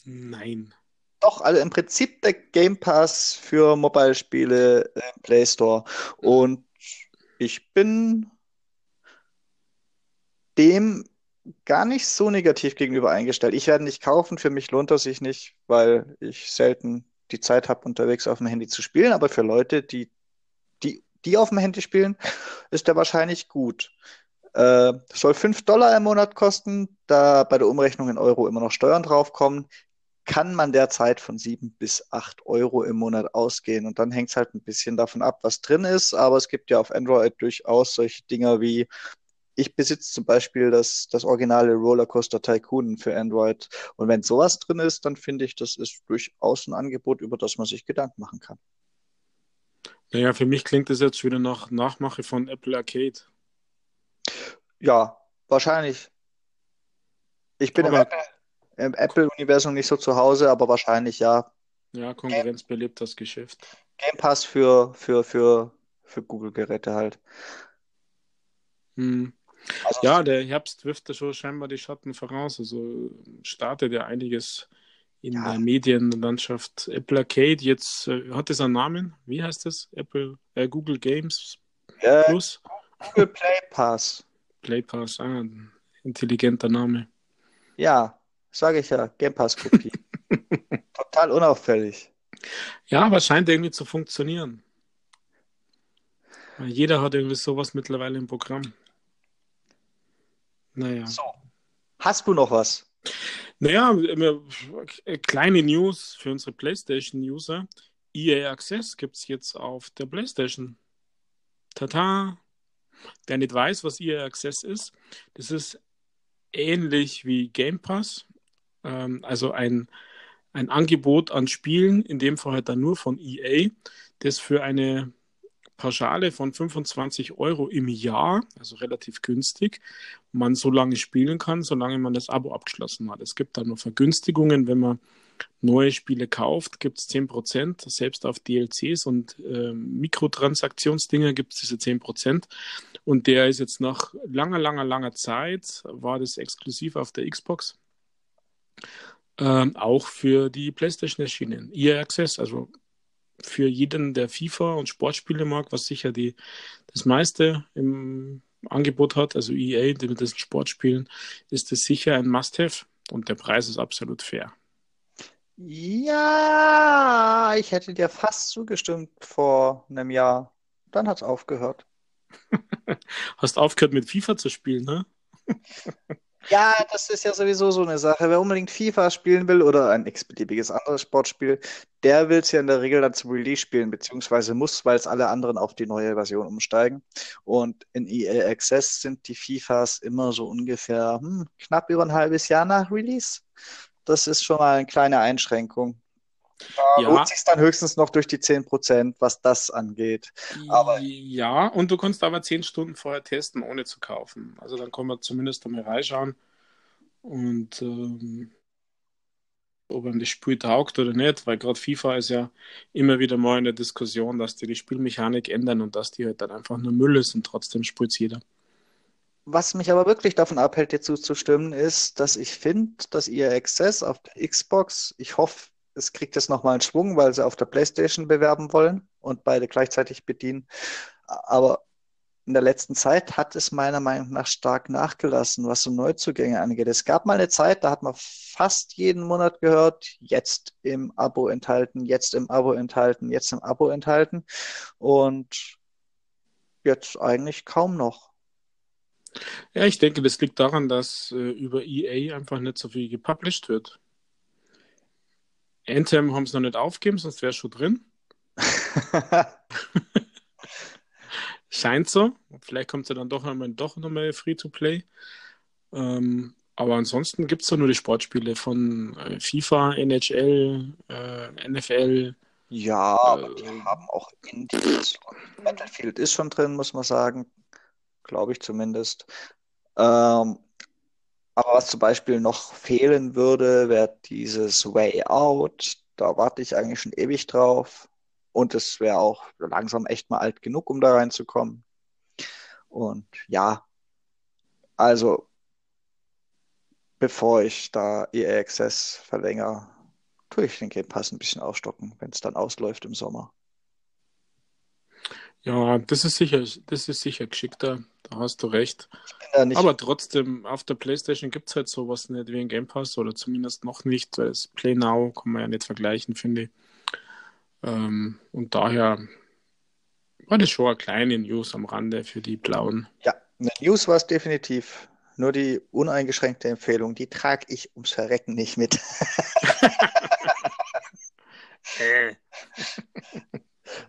Nein. Doch, also im Prinzip der Game Pass für Mobile-Spiele im Play Store. Und ich bin dem gar nicht so negativ gegenüber eingestellt. Ich werde nicht kaufen, für mich lohnt das sich nicht, weil ich selten die Zeit habe, unterwegs auf dem Handy zu spielen. Aber für Leute, die, die, die auf dem Handy spielen, ist der wahrscheinlich gut. Äh, soll 5 Dollar im Monat kosten, da bei der Umrechnung in Euro immer noch Steuern draufkommen kann man derzeit von 7 bis 8 Euro im Monat ausgehen. Und dann hängt es halt ein bisschen davon ab, was drin ist. Aber es gibt ja auf Android durchaus solche Dinger wie, ich besitze zum Beispiel das, das originale Rollercoaster Tycoon für Android. Und wenn sowas drin ist, dann finde ich, das ist durchaus ein Angebot, über das man sich Gedanken machen kann. Naja, für mich klingt das jetzt wieder nach Nachmache von Apple Arcade. Ja, wahrscheinlich. Ich bin im Aber Apple, im Apple-Universum nicht so zu Hause, aber wahrscheinlich ja. ja, Konkurrenz belebt das Geschäft. Game Pass für, für, für, für Google-Geräte halt. Hm. Also Ja, der Herbst wirft da schon scheinbar die Schatten voraus. Also startet ja einiges in Ja. der Medienlandschaft. Apple Arcade, jetzt äh, hat es einen Namen. Wie heißt es? Apple, äh, Google Games Äh, Plus? Google Play Pass. Play Pass, ah, ein intelligenter Name. Ja, sage ich ja, Game Pass Kopie. Total unauffällig. Ja, aber scheint irgendwie zu funktionieren. Jeder hat irgendwie sowas mittlerweile im Programm. Naja. So. Hast du noch was? Naja, äh, kleine News für unsere PlayStation-User. EA Access gibt es jetzt auf der PlayStation. Tata! Wer nicht weiß, was EA Access ist, das ist ähnlich wie Game Pass. Ähm, also ein, ein Angebot an Spielen, in dem Fall halt dann nur von EA, das für eine Pauschale von 25 Euro im Jahr, also relativ günstig, man so lange spielen kann, solange man das Abo abgeschlossen hat. Es gibt da nur Vergünstigungen, wenn man neue Spiele kauft, gibt es 10%, selbst auf DLCs und äh, Mikrotransaktionsdinger gibt es diese 10%. Und der ist jetzt nach langer, langer, langer Zeit, war das exklusiv auf der Xbox, ähm, auch für die PlayStation erschienen. EA Access, also für jeden, der FIFA und Sportspiele mag, was sicher die, das meiste im Angebot hat, also EA, die mit diesen Sportspielen, ist es sicher ein Must-Have und der Preis ist absolut fair. Ja, ich hätte dir fast zugestimmt vor einem Jahr. Dann hat es aufgehört. Hast aufgehört mit FIFA zu spielen, ne? Ja, das ist ja sowieso so eine Sache. Wer unbedingt FIFA spielen will oder ein x-beliebiges anderes Sportspiel, der will es ja in der Regel dann zum Release spielen, beziehungsweise muss, weil es alle anderen auf die neue Version umsteigen. Und in EA Access sind die FIFAs immer so ungefähr hm, knapp über ein halbes Jahr nach Release. Das ist schon mal eine kleine Einschränkung. Da ja. lohnt sich dann höchstens noch durch die 10%, was das angeht. Aber ja, und du kannst aber 10 Stunden vorher testen, ohne zu kaufen. Also dann können wir zumindest einmal reinschauen. Und ähm, ob einem das Spiel taugt oder nicht, weil gerade FIFA ist ja immer wieder mal in der Diskussion, dass die die Spielmechanik ändern und dass die halt dann einfach nur Müll ist und trotzdem spielt jeder. Was mich aber wirklich davon abhält, dir zuzustimmen, ist, dass ich finde, dass ihr Access auf der Xbox, ich hoffe, es kriegt jetzt nochmal einen Schwung, weil sie auf der PlayStation bewerben wollen und beide gleichzeitig bedienen. Aber in der letzten Zeit hat es meiner Meinung nach stark nachgelassen, was so Neuzugänge angeht. Es gab mal eine Zeit, da hat man fast jeden Monat gehört, jetzt im Abo enthalten, jetzt im Abo enthalten, jetzt im Abo enthalten. Und jetzt eigentlich kaum noch. Ja, ich denke, das liegt daran, dass äh, über EA einfach nicht so viel gepublished wird. Anthem haben es noch nicht aufgegeben, sonst wäre es schon drin. Scheint so. Vielleicht kommt es ja dann doch einmal doch nochmal Free-to-Play. Ähm, aber ansonsten gibt es doch nur die Sportspiele von äh, FIFA, NHL, äh, NFL. Ja, aber die äh, haben auch Indies Battlefield ist schon drin, muss man sagen glaube ich zumindest. Ähm, aber was zum Beispiel noch fehlen würde, wäre dieses Way Out. Da warte ich eigentlich schon ewig drauf. Und es wäre auch langsam echt mal alt genug, um da reinzukommen. Und ja, also bevor ich da EA Access verlängere, tue ich den Game Pass ein bisschen aufstocken, wenn es dann ausläuft im Sommer. Ja, das ist sicher, das ist sicher geschickter. Da hast du recht. Aber trotzdem, auf der Playstation gibt es halt sowas nicht wie ein Game Pass oder zumindest noch nicht, weil es Play Now kann man ja nicht vergleichen, finde ich. Ähm, und daher war das schon eine kleine News am Rande für die Blauen. Ja, eine News war es definitiv. Nur die uneingeschränkte Empfehlung, die trage ich ums Verrecken nicht mit.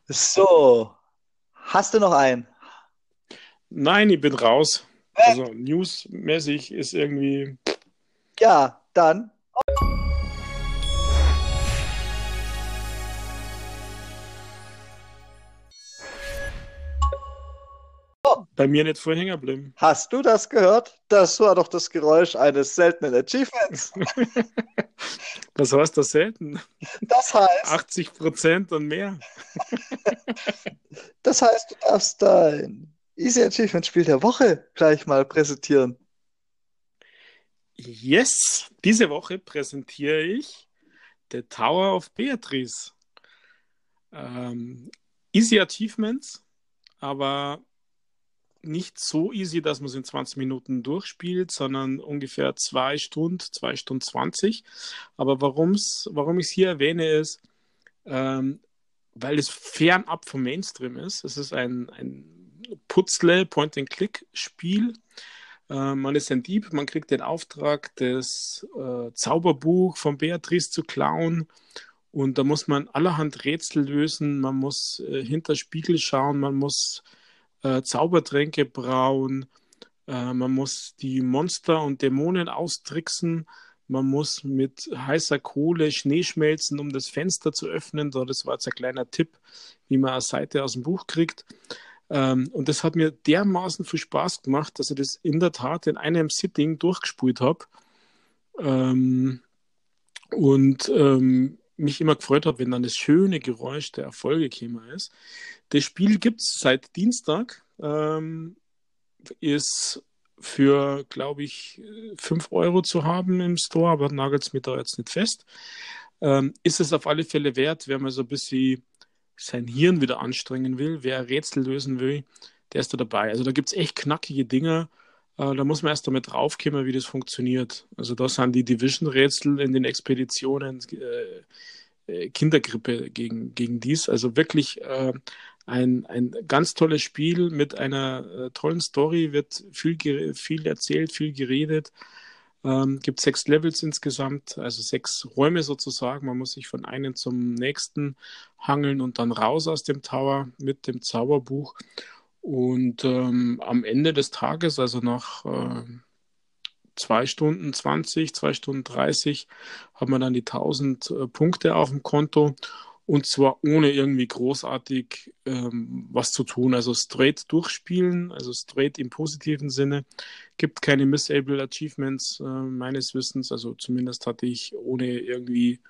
so, hast du noch einen? Nein, ich bin raus. Also newsmäßig ist irgendwie. Ja, dann. Bei mir nicht vorhin hängen bleiben. Hast du das gehört? Das war doch das Geräusch eines seltenen Achievements. Was heißt das selten? Das heißt. 80 Prozent und mehr. das heißt, du darfst dein Easy Achievement Spiel der Woche gleich mal präsentieren. Yes, diese Woche präsentiere ich The Tower of Beatrice. Ähm, easy Achievements, aber nicht so easy, dass man es in 20 Minuten durchspielt, sondern ungefähr zwei Stunden, zwei Stunden 20. Aber warum's, warum ich es hier erwähne, ist, ähm, weil es fernab vom Mainstream ist. Es ist ein, ein Putzle Point-and-Click-Spiel. Äh, man ist ein Dieb, man kriegt den Auftrag, das äh, Zauberbuch von Beatrice zu klauen. Und da muss man allerhand Rätsel lösen, man muss äh, hinter Spiegel schauen, man muss äh, Zaubertränke brauen, äh, man muss die Monster und Dämonen austricksen, man muss mit heißer Kohle Schnee schmelzen, um das Fenster zu öffnen. Das war jetzt ein kleiner Tipp, wie man eine Seite aus dem Buch kriegt. Ähm, und das hat mir dermaßen viel Spaß gemacht, dass ich das in der Tat in einem Sitting durchgespult habe. Ähm, und ähm, mich immer gefreut habe, wenn dann das schöne Geräusch der Erfolge käme ist. Das Spiel gibt es seit Dienstag. Ähm, ist für, glaube ich, 5 Euro zu haben im Store, aber nagelt es mir da jetzt nicht fest. Ähm, ist es auf alle Fälle wert, wenn man so ein bisschen sein Hirn wieder anstrengen will, wer Rätsel lösen will, der ist da dabei. Also da gibt es echt knackige Dinge. Äh, da muss man erst damit draufkommen, wie das funktioniert. Also da sind die Division-Rätsel in den Expeditionen äh, äh, Kindergrippe gegen, gegen dies. Also wirklich äh, ein, ein ganz tolles Spiel mit einer äh, tollen Story, wird viel, viel erzählt, viel geredet. Ähm, gibt sechs Levels insgesamt, also sechs Räume sozusagen. Man muss sich von einem zum nächsten hangeln und dann raus aus dem Tower mit dem Zauberbuch. Und ähm, am Ende des Tages, also nach äh, zwei Stunden 20, zwei Stunden 30 hat man dann die 1000 äh, Punkte auf dem Konto und zwar ohne irgendwie großartig ähm, was zu tun. Also straight durchspielen, also straight im positiven Sinne. Gibt keine Missable Achievements äh, meines Wissens. Also zumindest hatte ich ohne irgendwie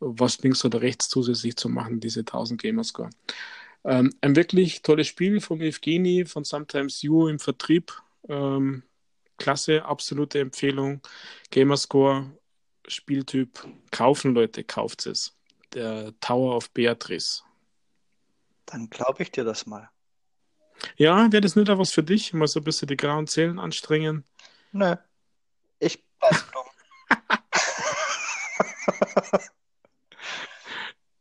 was links oder rechts zusätzlich zu machen, diese 1000 Gamerscore. Ähm, ein wirklich tolles Spiel von Evgeny, von Sometimes You im Vertrieb. Ähm, klasse, absolute Empfehlung. Gamerscore, Spieltyp, kaufen Leute, kauft es. Der Tower of Beatrice. Dann glaube ich dir das mal. Ja, wäre das nicht auch was für dich? Mal so ein bisschen die grauen Zellen anstrengen? Nö. Ich bleib dumm.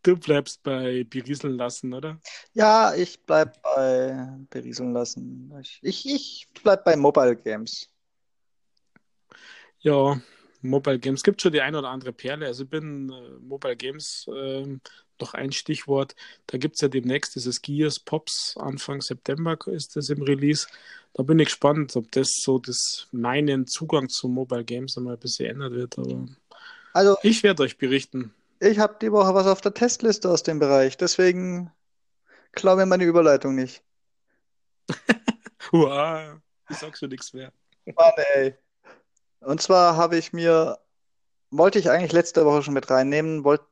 Du bleibst bei berieseln lassen, oder? Ja, ich bleib bei berieseln lassen. Ich, ich, bleib bei Mobile Games. Ja, Mobile Games gibt schon die ein oder andere Perle. Also ich bin äh, Mobile Games äh, noch ein Stichwort. Da gibt es ja demnächst dieses Gears Pops. Anfang September ist das im Release. Da bin ich gespannt, ob das so das meinen Zugang zu Mobile Games einmal ein bisschen ändert wird. Aber also, ich werde euch berichten. Ich habe die Woche was auf der Testliste aus dem Bereich, deswegen glaube mir meine Überleitung nicht. wow, ich sag schon nichts mehr. Mann, ey. Und zwar habe ich mir, wollte ich eigentlich letzte Woche schon mit reinnehmen, wollte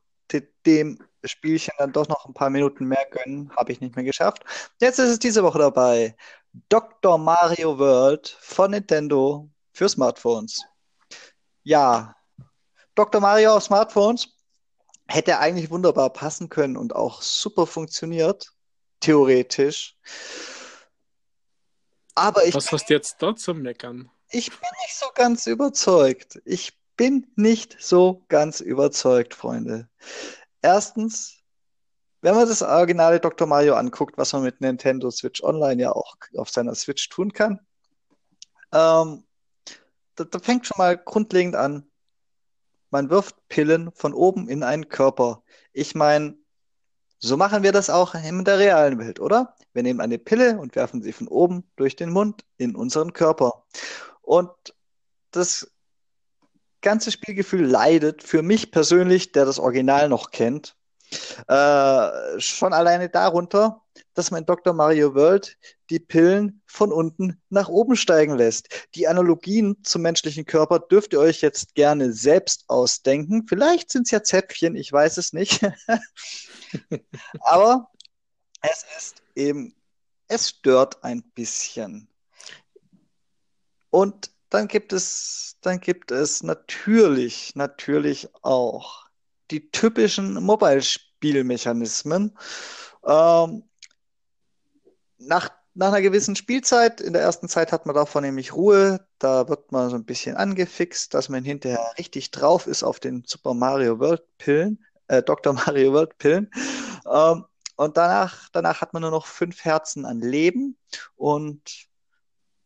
dem Spielchen dann doch noch ein paar Minuten mehr gönnen, habe ich nicht mehr geschafft. Jetzt ist es diese Woche dabei. Dr. Mario World von Nintendo für Smartphones. Ja, Dr. Mario auf Smartphones hätte eigentlich wunderbar passen können und auch super funktioniert, theoretisch. Aber ich. Was hast du jetzt dort zum Meckern? Ich bin nicht so ganz überzeugt. Ich bin nicht so ganz überzeugt, Freunde. Erstens, wenn man das originale Dr. Mario anguckt, was man mit Nintendo Switch Online ja auch auf seiner Switch tun kann, ähm, da, da fängt schon mal grundlegend an. Man wirft Pillen von oben in einen Körper. Ich meine, so machen wir das auch in der realen Welt, oder? Wir nehmen eine Pille und werfen sie von oben durch den Mund in unseren Körper. Und das ganze Spielgefühl leidet für mich persönlich, der das Original noch kennt, äh, schon alleine darunter, dass man in Dr. Mario World die Pillen von unten nach oben steigen lässt. Die Analogien zum menschlichen Körper dürft ihr euch jetzt gerne selbst ausdenken. Vielleicht sind es ja Zäpfchen, ich weiß es nicht. Aber es ist eben, es stört ein bisschen. Und dann gibt es, dann gibt es natürlich, natürlich auch die typischen Mobile-Spielmechanismen. Ähm, nach, nach einer gewissen Spielzeit, in der ersten Zeit hat man davon nämlich Ruhe, da wird man so ein bisschen angefixt, dass man hinterher richtig drauf ist auf den Super Mario World Pillen, äh, Dr. Mario World Pillen. Ähm, und danach, danach hat man nur noch fünf Herzen an Leben und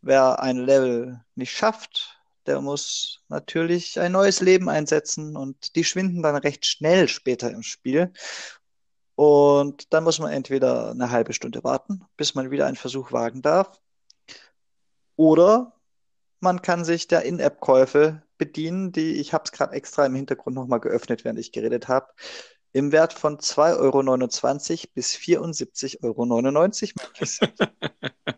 wer ein Level nicht schafft, der muss natürlich ein neues Leben einsetzen und die schwinden dann recht schnell später im Spiel. Und dann muss man entweder eine halbe Stunde warten, bis man wieder einen Versuch wagen darf. Oder man kann sich der In-App-Käufe bedienen, die ich habe es gerade extra im Hintergrund nochmal geöffnet, während ich geredet habe, im Wert von 2,29 Euro bis 74,99 Euro.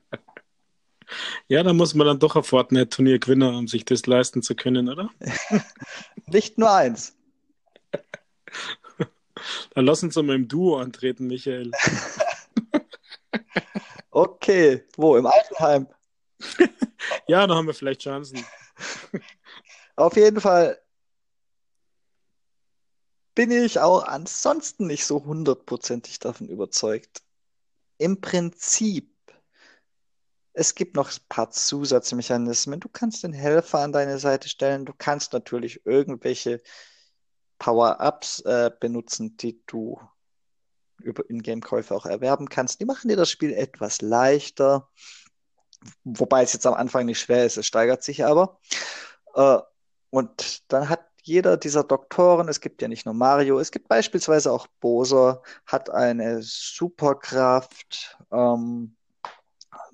Ja, da muss man dann doch ein Fortnite-Turnier gewinnen, um sich das leisten zu können, oder? Nicht nur eins. Dann lass uns mal im Duo antreten, Michael. okay, wo? Im Altenheim? ja, da haben wir vielleicht Chancen. Auf jeden Fall bin ich auch ansonsten nicht so hundertprozentig davon überzeugt. Im Prinzip es gibt noch ein paar Zusatzmechanismen. Du kannst den Helfer an deine Seite stellen. Du kannst natürlich irgendwelche Power-Ups äh, benutzen, die du über Ingame-Käufe auch erwerben kannst. Die machen dir das Spiel etwas leichter. Wobei es jetzt am Anfang nicht schwer ist, es steigert sich aber. Äh, und dann hat jeder dieser Doktoren, es gibt ja nicht nur Mario, es gibt beispielsweise auch Bowser, hat eine Superkraft. Ähm,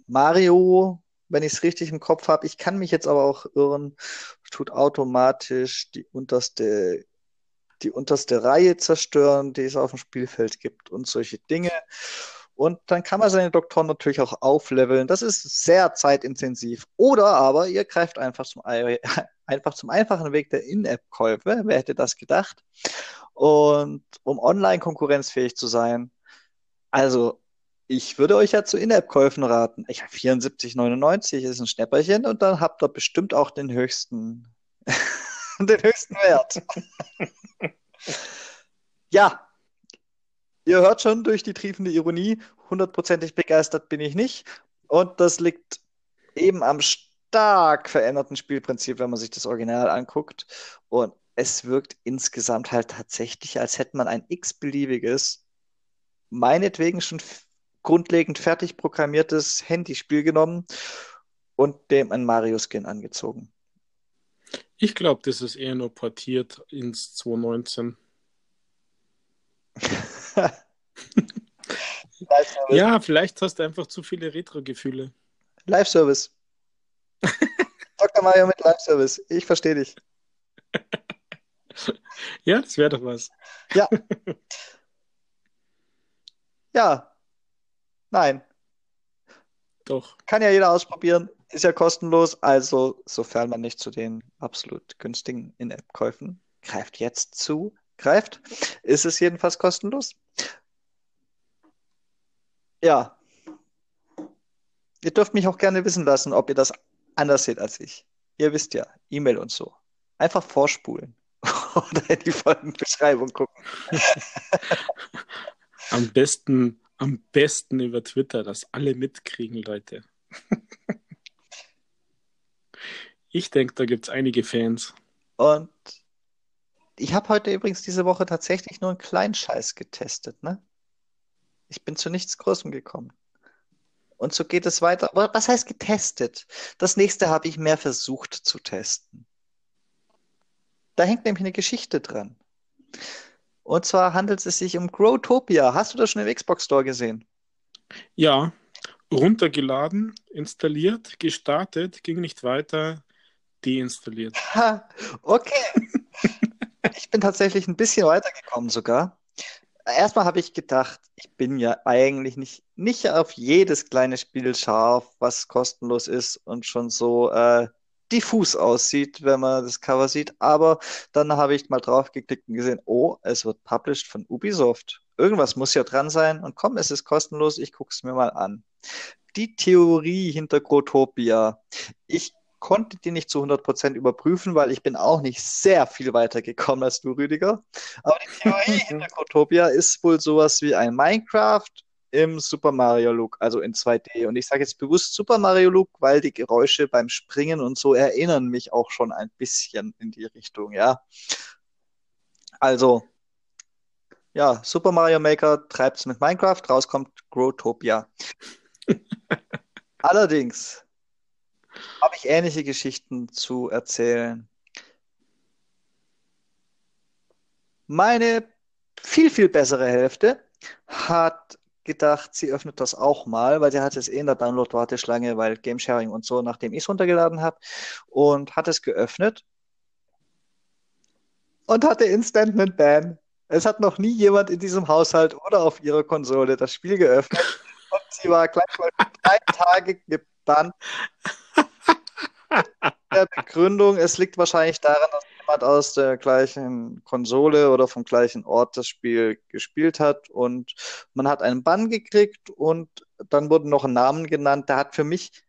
Mario wenn ich es richtig im Kopf habe. Ich kann mich jetzt aber auch irren. Tut automatisch die unterste, die unterste Reihe zerstören, die es auf dem Spielfeld gibt und solche Dinge. Und dann kann man seine Doktoren natürlich auch aufleveln. Das ist sehr zeitintensiv. Oder aber ihr greift einfach zum, einfach zum einfachen Weg der In-App-Käufe. Wer hätte das gedacht? Und um online konkurrenzfähig zu sein. Also, ich würde euch ja zu In-App-Käufen raten. Ich habe 74,99 ist ein Schnäpperchen und dann habt ihr bestimmt auch den höchsten, den höchsten Wert. ja, ihr hört schon durch die triefende Ironie, hundertprozentig begeistert bin ich nicht. Und das liegt eben am stark veränderten Spielprinzip, wenn man sich das Original anguckt. Und es wirkt insgesamt halt tatsächlich, als hätte man ein x-beliebiges, meinetwegen schon grundlegend fertig programmiertes Handyspiel genommen und dem ein Mario-Skin angezogen. Ich glaube, das ist eher nur portiert ins 2019. ja, vielleicht hast du einfach zu viele Retro-Gefühle. Live-Service. Dr. Mario mit Live-Service. Ich verstehe dich. ja, das wäre doch was. Ja. ja. Nein. Doch. Kann ja jeder ausprobieren. Ist ja kostenlos. Also, sofern man nicht zu den absolut günstigen In-App-Käufen greift jetzt zu, greift, ist es jedenfalls kostenlos. Ja. Ihr dürft mich auch gerne wissen lassen, ob ihr das anders seht als ich. Ihr wisst ja, E-Mail und so. Einfach vorspulen oder in die Folgenbeschreibung gucken. am besten, am besten über Twitter, dass alle mitkriegen, Leute. ich denke, da gibt es einige Fans. Und ich habe heute übrigens diese Woche tatsächlich nur einen kleinen Scheiß getestet, ne? Ich bin zu nichts Großem gekommen. Und so geht es weiter. Aber was heißt getestet? Das nächste habe ich mehr versucht zu testen. Da hängt nämlich eine Geschichte dran. Und zwar handelt es sich um Growtopia. Hast du das schon im Xbox Store gesehen? Ja, runtergeladen, installiert, gestartet, ging nicht weiter, deinstalliert. Ha, okay. ich bin tatsächlich ein bisschen weitergekommen sogar erstmal habe ich gedacht, ich bin ja eigentlich nicht, nicht auf jedes kleine Spiel scharf, was kostenlos ist und schon so äh, diffus aussieht, wenn man das Cover sieht. Aber dann habe ich mal drauf geklickt und gesehen, oh, es wird published von Ubisoft. Irgendwas muss ja dran sein. Und komm, es ist kostenlos, ich gucke es mir mal an. Die Theorie hinter Grotopia. Ich konnte die nicht zu 100% überprüfen, weil ich bin auch nicht sehr viel weiter gekommen als du, Rüdiger. Aber die Theorie hinter Grotopia ist wohl sowas wie ein Minecraft im Super Mario Look, also in 2D. Und ich sage jetzt bewusst Super Mario Look, weil die Geräusche beim Springen und so erinnern mich auch schon ein bisschen in die Richtung, ja. Also, ja, Super Mario Maker treibt es mit Minecraft, rauskommt Growtopia. Allerdings habe ich ähnliche Geschichten zu erzählen. Meine viel, viel bessere Hälfte hat gedacht, sie öffnet das auch mal, weil sie hat es eh in der Download-Warteschlange, weil Game Sharing und so, nachdem ich es runtergeladen habe, und hat es geöffnet und hatte Instant Ban. Es hat noch nie jemand in diesem Haushalt oder auf ihrer Konsole das Spiel geöffnet und sie war gleich mal drei Tage gebannt der Begründung, es liegt wahrscheinlich daran, dass jemand aus der gleichen Konsole oder vom gleichen Ort das Spiel gespielt hat und man hat einen Bann gekriegt und dann wurden noch Namen genannt. Der hat für mich,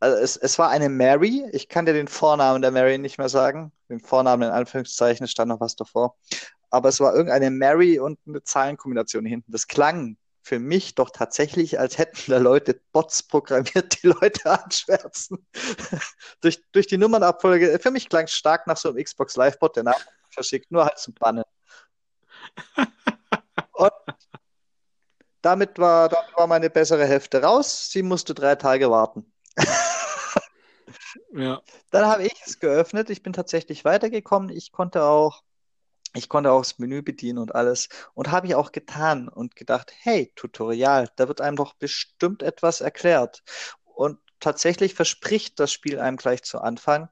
also es, es war eine Mary, ich kann dir den Vornamen der Mary nicht mehr sagen, den Vornamen in Anführungszeichen, stand noch was davor, aber es war irgendeine Mary und eine Zahlenkombination hinten. Das klang für mich doch tatsächlich, als hätten da Leute Bots programmiert, die Leute anschwärzen. durch, durch die Nummernabfolge. Für mich klang es stark nach so einem Xbox Live-Bot, der Name verschickt, nur halt zum Bannen. Und damit war, damit war meine bessere Hälfte raus. Sie musste drei Tage warten. ja. Dann habe ich es geöffnet. Ich bin tatsächlich weitergekommen. Ich konnte auch ich konnte auch das Menü bedienen und alles. Und habe ich auch getan und gedacht, hey, Tutorial, da wird einem doch bestimmt etwas erklärt. Und tatsächlich verspricht das Spiel einem gleich zu Anfang,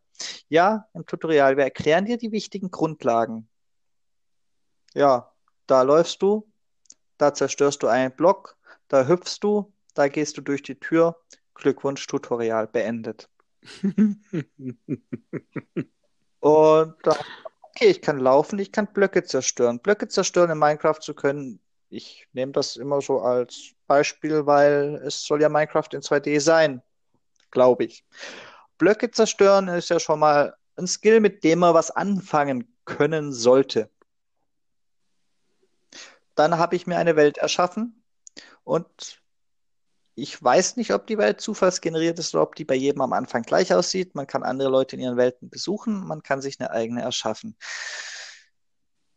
ja, im Tutorial, wir erklären dir die wichtigen Grundlagen. Ja, da läufst du, da zerstörst du einen Block, da hüpfst du, da gehst du durch die Tür. Glückwunsch, Tutorial beendet. Und dann, okay, ich kann laufen, ich kann Blöcke zerstören. Blöcke zerstören in Minecraft zu können, ich nehme das immer so als Beispiel, weil es soll ja Minecraft in 2D sein, glaube ich. Blöcke zerstören ist ja schon mal ein Skill, mit dem man was anfangen können sollte. Dann habe ich mir eine Welt erschaffen und ich weiß nicht, ob die Welt zufallsgeneriert ist oder ob die bei jedem am Anfang gleich aussieht. Man kann andere Leute in ihren Welten besuchen, man kann sich eine eigene erschaffen.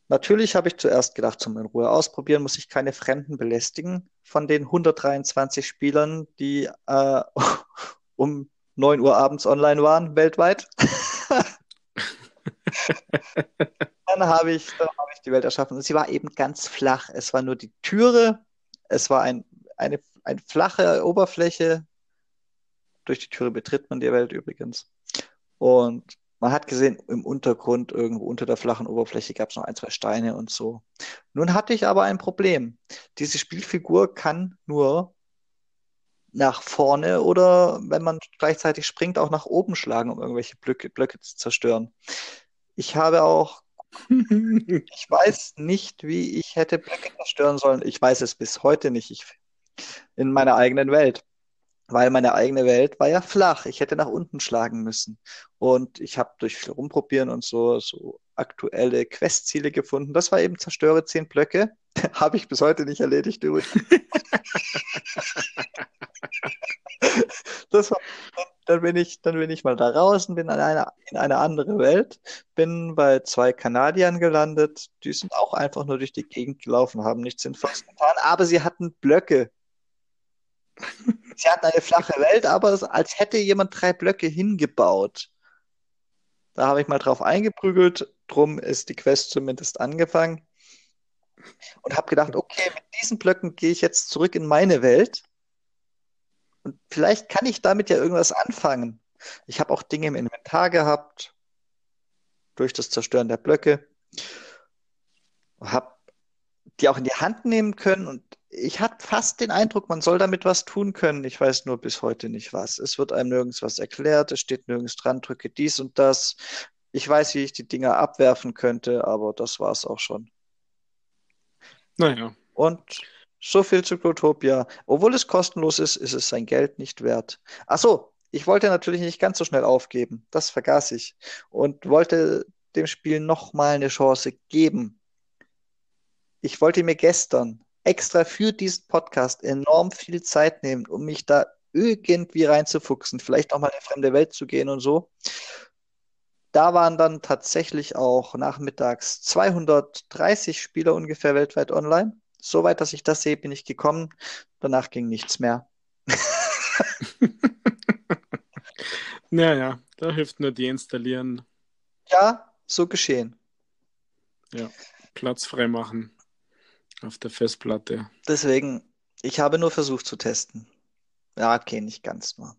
Natürlich habe ich zuerst gedacht, zum in Ruhe ausprobieren, muss ich keine Fremden belästigen. Von den 123 Spielern, die äh, um 9 Uhr abends online waren, weltweit. dann habe ich, dann habe ich die Welt erschaffen. Und sie war eben ganz flach. Es war nur die Türe, es war ein, eine, eine flache Oberfläche. Durch die Türe betritt man die Welt übrigens. Und man hat gesehen, im Untergrund, irgendwo unter der flachen Oberfläche gab es noch ein, zwei Steine und so. Nun hatte ich aber ein Problem. Diese Spielfigur kann nur nach vorne oder wenn man gleichzeitig springt, auch nach oben schlagen, um irgendwelche Blöcke, Blöcke zu zerstören. Ich habe auch, ich weiß nicht, wie ich hätte Blöcke zerstören sollen. Ich weiß es bis heute nicht. Ich, in meiner eigenen Welt weil meine eigene Welt war ja flach. Ich hätte nach unten schlagen müssen. Und ich habe durch viel Rumprobieren und so, so aktuelle Questziele gefunden. Das war eben zerstöre zehn Blöcke. habe ich bis heute nicht erledigt übrigens. das war, dann bin ich, dann bin ich mal da raus und bin in eine, in eine andere Welt, bin bei zwei Kanadiern gelandet, die sind auch einfach nur durch die Gegend gelaufen, haben nichts Sinnvolles getan, aber sie hatten Blöcke Sie hatten eine flache Welt, aber als hätte jemand drei Blöcke hingebaut. Da habe ich mal drauf eingeprügelt, drum ist die Quest zumindest angefangen. Und habe gedacht, okay, mit diesen Blöcken gehe ich jetzt zurück in meine Welt. Und vielleicht kann ich damit ja irgendwas anfangen. Ich habe auch Dinge im Inventar gehabt, durch das Zerstören der Blöcke. Habe die auch in die Hand nehmen können und ich hatte fast den Eindruck, man soll damit was tun können. Ich weiß nur bis heute nicht was. Es wird einem nirgends was erklärt, es steht nirgends dran, drücke dies und das. Ich weiß, wie ich die Dinger abwerfen könnte, aber das war es auch schon. Naja. Und so viel zu Grotopia. Obwohl es kostenlos ist, ist es sein Geld nicht wert. Ach so, ich wollte natürlich nicht ganz so schnell aufgeben. Das vergaß ich. Und wollte dem Spiel nochmal eine Chance geben. Ich wollte mir gestern extra für diesen Podcast enorm viel Zeit nehmen, um mich da irgendwie reinzufuchsen, vielleicht auch mal in eine fremde Welt zu gehen und so. Da waren dann tatsächlich auch nachmittags 230 Spieler ungefähr weltweit online. Soweit, dass ich das sehe, bin ich gekommen. Danach ging nichts mehr. naja, da hilft nur deinstallieren. Ja, so geschehen. Ja, Platz freimachen. Auf der Festplatte. Deswegen, ich habe nur versucht zu testen. Ja, okay, nicht ganz nur.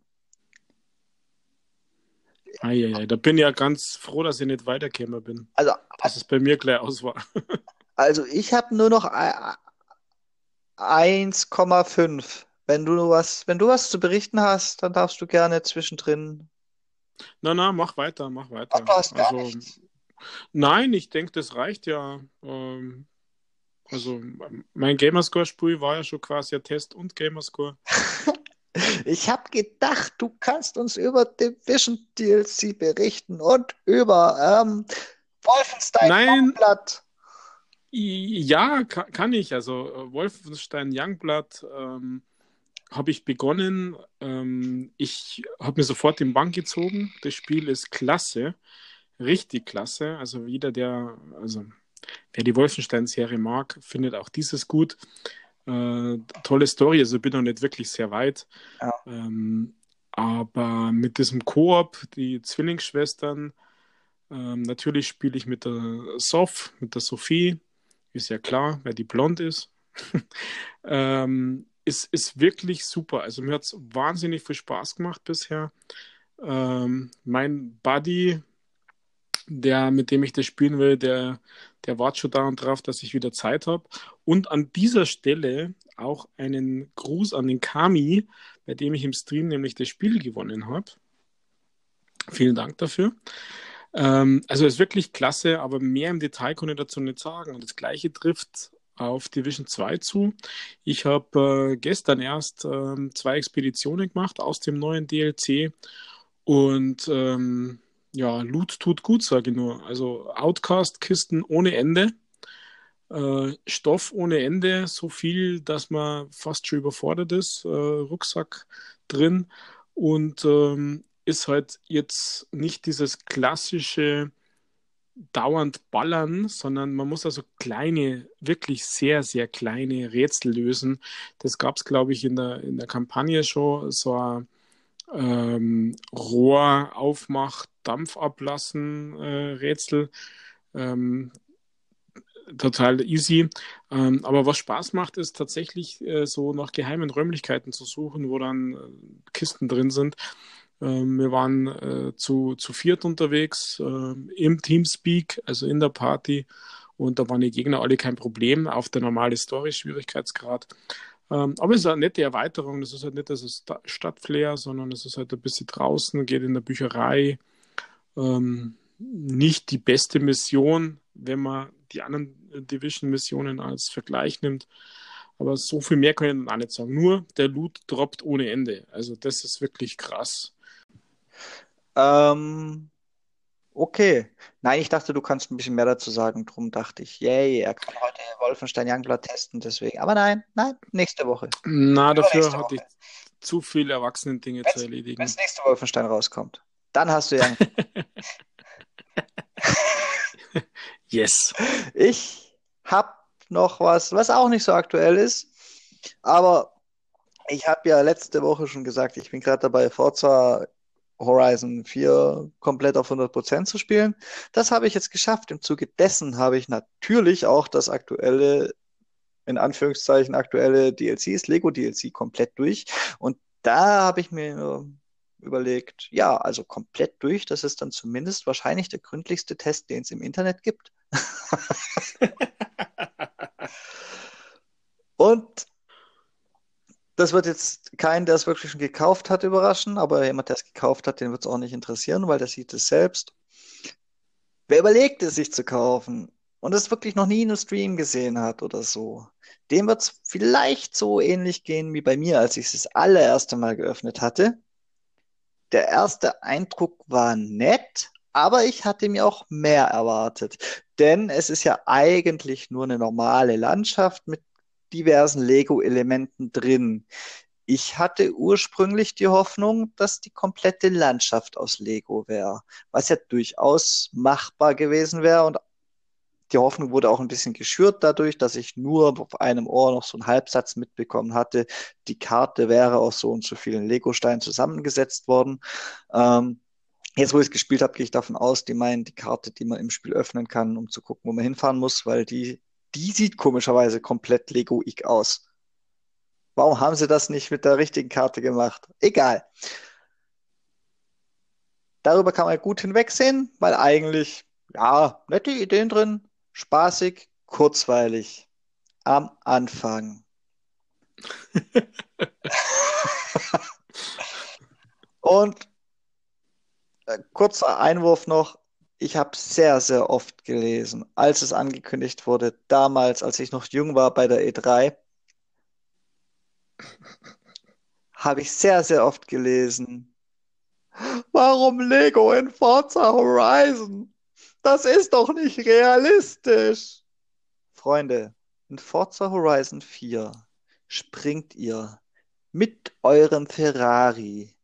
Eieiei, da bin ich ja ganz froh, dass ich nicht weitergekommen bin. Also, dass es bei mir gleich aus war. also ich habe nur noch 1,5. Wenn du was, wenn du was zu berichten hast, dann darfst du gerne zwischendrin. Na, na, mach weiter, mach weiter. Ach, also, nein, ich denke, das reicht ja. Ähm, also mein Gamerscore-Spiel war ja schon quasi ein Test und Gamerscore. ich habe gedacht, du kannst uns über Division DLC berichten und über ähm, Wolfenstein Youngblood. Ja, kann, kann, ich. Also äh, Wolfenstein Youngblood ähm, habe ich begonnen. Ähm, ich habe mir sofort den Bank gezogen. Das Spiel ist klasse. Richtig klasse. Also jeder, der, also Wer die Wolfenstein-Serie mag, findet auch dieses gut. Äh, tolle Story, also bin noch nicht wirklich sehr weit. Ja. Ähm, aber mit diesem Koop, die Zwillingsschwestern, ähm, natürlich spiele ich mit der Sof, mit der Sophie, ist ja klar, wer die blond ist. ähm, ist, ist wirklich super. Also mir hat es wahnsinnig viel Spaß gemacht bisher. Ähm, mein Buddy, der, mit dem ich das spielen will, der, der wartet schon daran drauf, dass ich wieder Zeit habe. Und an dieser Stelle auch einen Gruß an den Kami, bei dem ich im Stream nämlich das Spiel gewonnen habe. Vielen Dank dafür. Ähm, also ist wirklich klasse, aber mehr im Detail kann ich dazu nicht sagen. Und das gleiche trifft auf Division 2 zu. Ich habe äh, gestern erst äh, zwei Expeditionen gemacht aus dem neuen DLC und ähm, ja, Loot tut gut, sage ich nur. Also Outcast-Kisten ohne Ende, äh, Stoff ohne Ende, so viel, dass man fast schon überfordert ist, äh, Rucksack drin und ähm, ist halt jetzt nicht dieses klassische dauernd ballern, sondern man muss also kleine, wirklich sehr, sehr kleine Rätsel lösen. Das gab es, glaube ich, in der, in der Kampagne schon, so ein ähm, Rohr aufmacht, Dampf ablassen äh, Rätsel. Ähm, total easy. Ähm, aber was Spaß macht, ist tatsächlich äh, so nach geheimen Räumlichkeiten zu suchen, wo dann äh, Kisten drin sind. Ähm, wir waren äh, zu, zu viert unterwegs äh, im Teamspeak, also in der Party. Und da waren die Gegner alle kein Problem auf der normale Story-Schwierigkeitsgrad. Ähm, aber es ist eine nette Erweiterung. Das ist halt nicht das Stadtflair, sondern es ist halt ein bisschen draußen, geht in der Bücherei. Ähm, nicht die beste Mission, wenn man die anderen Division-Missionen als Vergleich nimmt. Aber so viel mehr kann ich dann auch nicht sagen. Nur der Loot droppt ohne Ende. Also das ist wirklich krass. Ähm, okay. Nein, ich dachte, du kannst ein bisschen mehr dazu sagen. Drum dachte ich, yay, er kann heute Wolfenstein Youngblood testen, deswegen. Aber nein, nein, nächste Woche. Na, dafür hatte ich zu viele Erwachsenen-Dinge zu erledigen. Wenn das nächste Wolfenstein rauskommt, dann hast du ja. yes. Ich habe noch was, was auch nicht so aktuell ist, aber ich habe ja letzte Woche schon gesagt, ich bin gerade dabei, Forza Horizon 4 komplett auf 100% zu spielen. Das habe ich jetzt geschafft. Im Zuge dessen habe ich natürlich auch das aktuelle, in Anführungszeichen aktuelle DLCs, Lego DLC komplett durch. Und da habe ich mir überlegt, ja, also komplett durch, das ist dann zumindest wahrscheinlich der gründlichste Test, den es im Internet gibt. Und das wird jetzt keinen, der es wirklich schon gekauft hat, überraschen, aber jemand, der es gekauft hat, den wird es auch nicht interessieren, weil der sieht es selbst. Wer überlegt es, sich zu kaufen und es wirklich noch nie in einem Stream gesehen hat oder so, dem wird es vielleicht so ähnlich gehen wie bei mir, als ich es das allererste Mal geöffnet hatte. Der erste Eindruck war nett, aber ich hatte mir auch mehr erwartet. Denn es ist ja eigentlich nur eine normale Landschaft mit diversen Lego-Elementen drin. Ich hatte ursprünglich die Hoffnung, dass die komplette Landschaft aus Lego wäre, was ja durchaus machbar gewesen wäre und die Hoffnung wurde auch ein bisschen geschürt dadurch, dass ich nur auf einem Ohr noch so einen Halbsatz mitbekommen hatte. Die Karte wäre aus so und so vielen Lego-Steinen zusammengesetzt worden. Ähm, jetzt, wo ich es gespielt habe, gehe ich davon aus, die meinen die Karte, die man im Spiel öffnen kann, um zu gucken, wo man hinfahren muss, weil die die sieht komischerweise komplett Lego-ig aus. Warum haben sie das nicht mit der richtigen Karte gemacht? Egal. Darüber kann man gut hinwegsehen, weil eigentlich, ja, nette Ideen drin, spaßig, kurzweilig. Am Anfang. Und äh, kurzer Einwurf noch, ich habe sehr, sehr oft gelesen, als es angekündigt wurde, damals, als ich noch jung war bei der E3, habe ich sehr, sehr oft gelesen. Warum Lego in Forza Horizon? Das ist doch nicht realistisch. Freunde, in Forza Horizon 4 springt ihr mit eurem Ferrari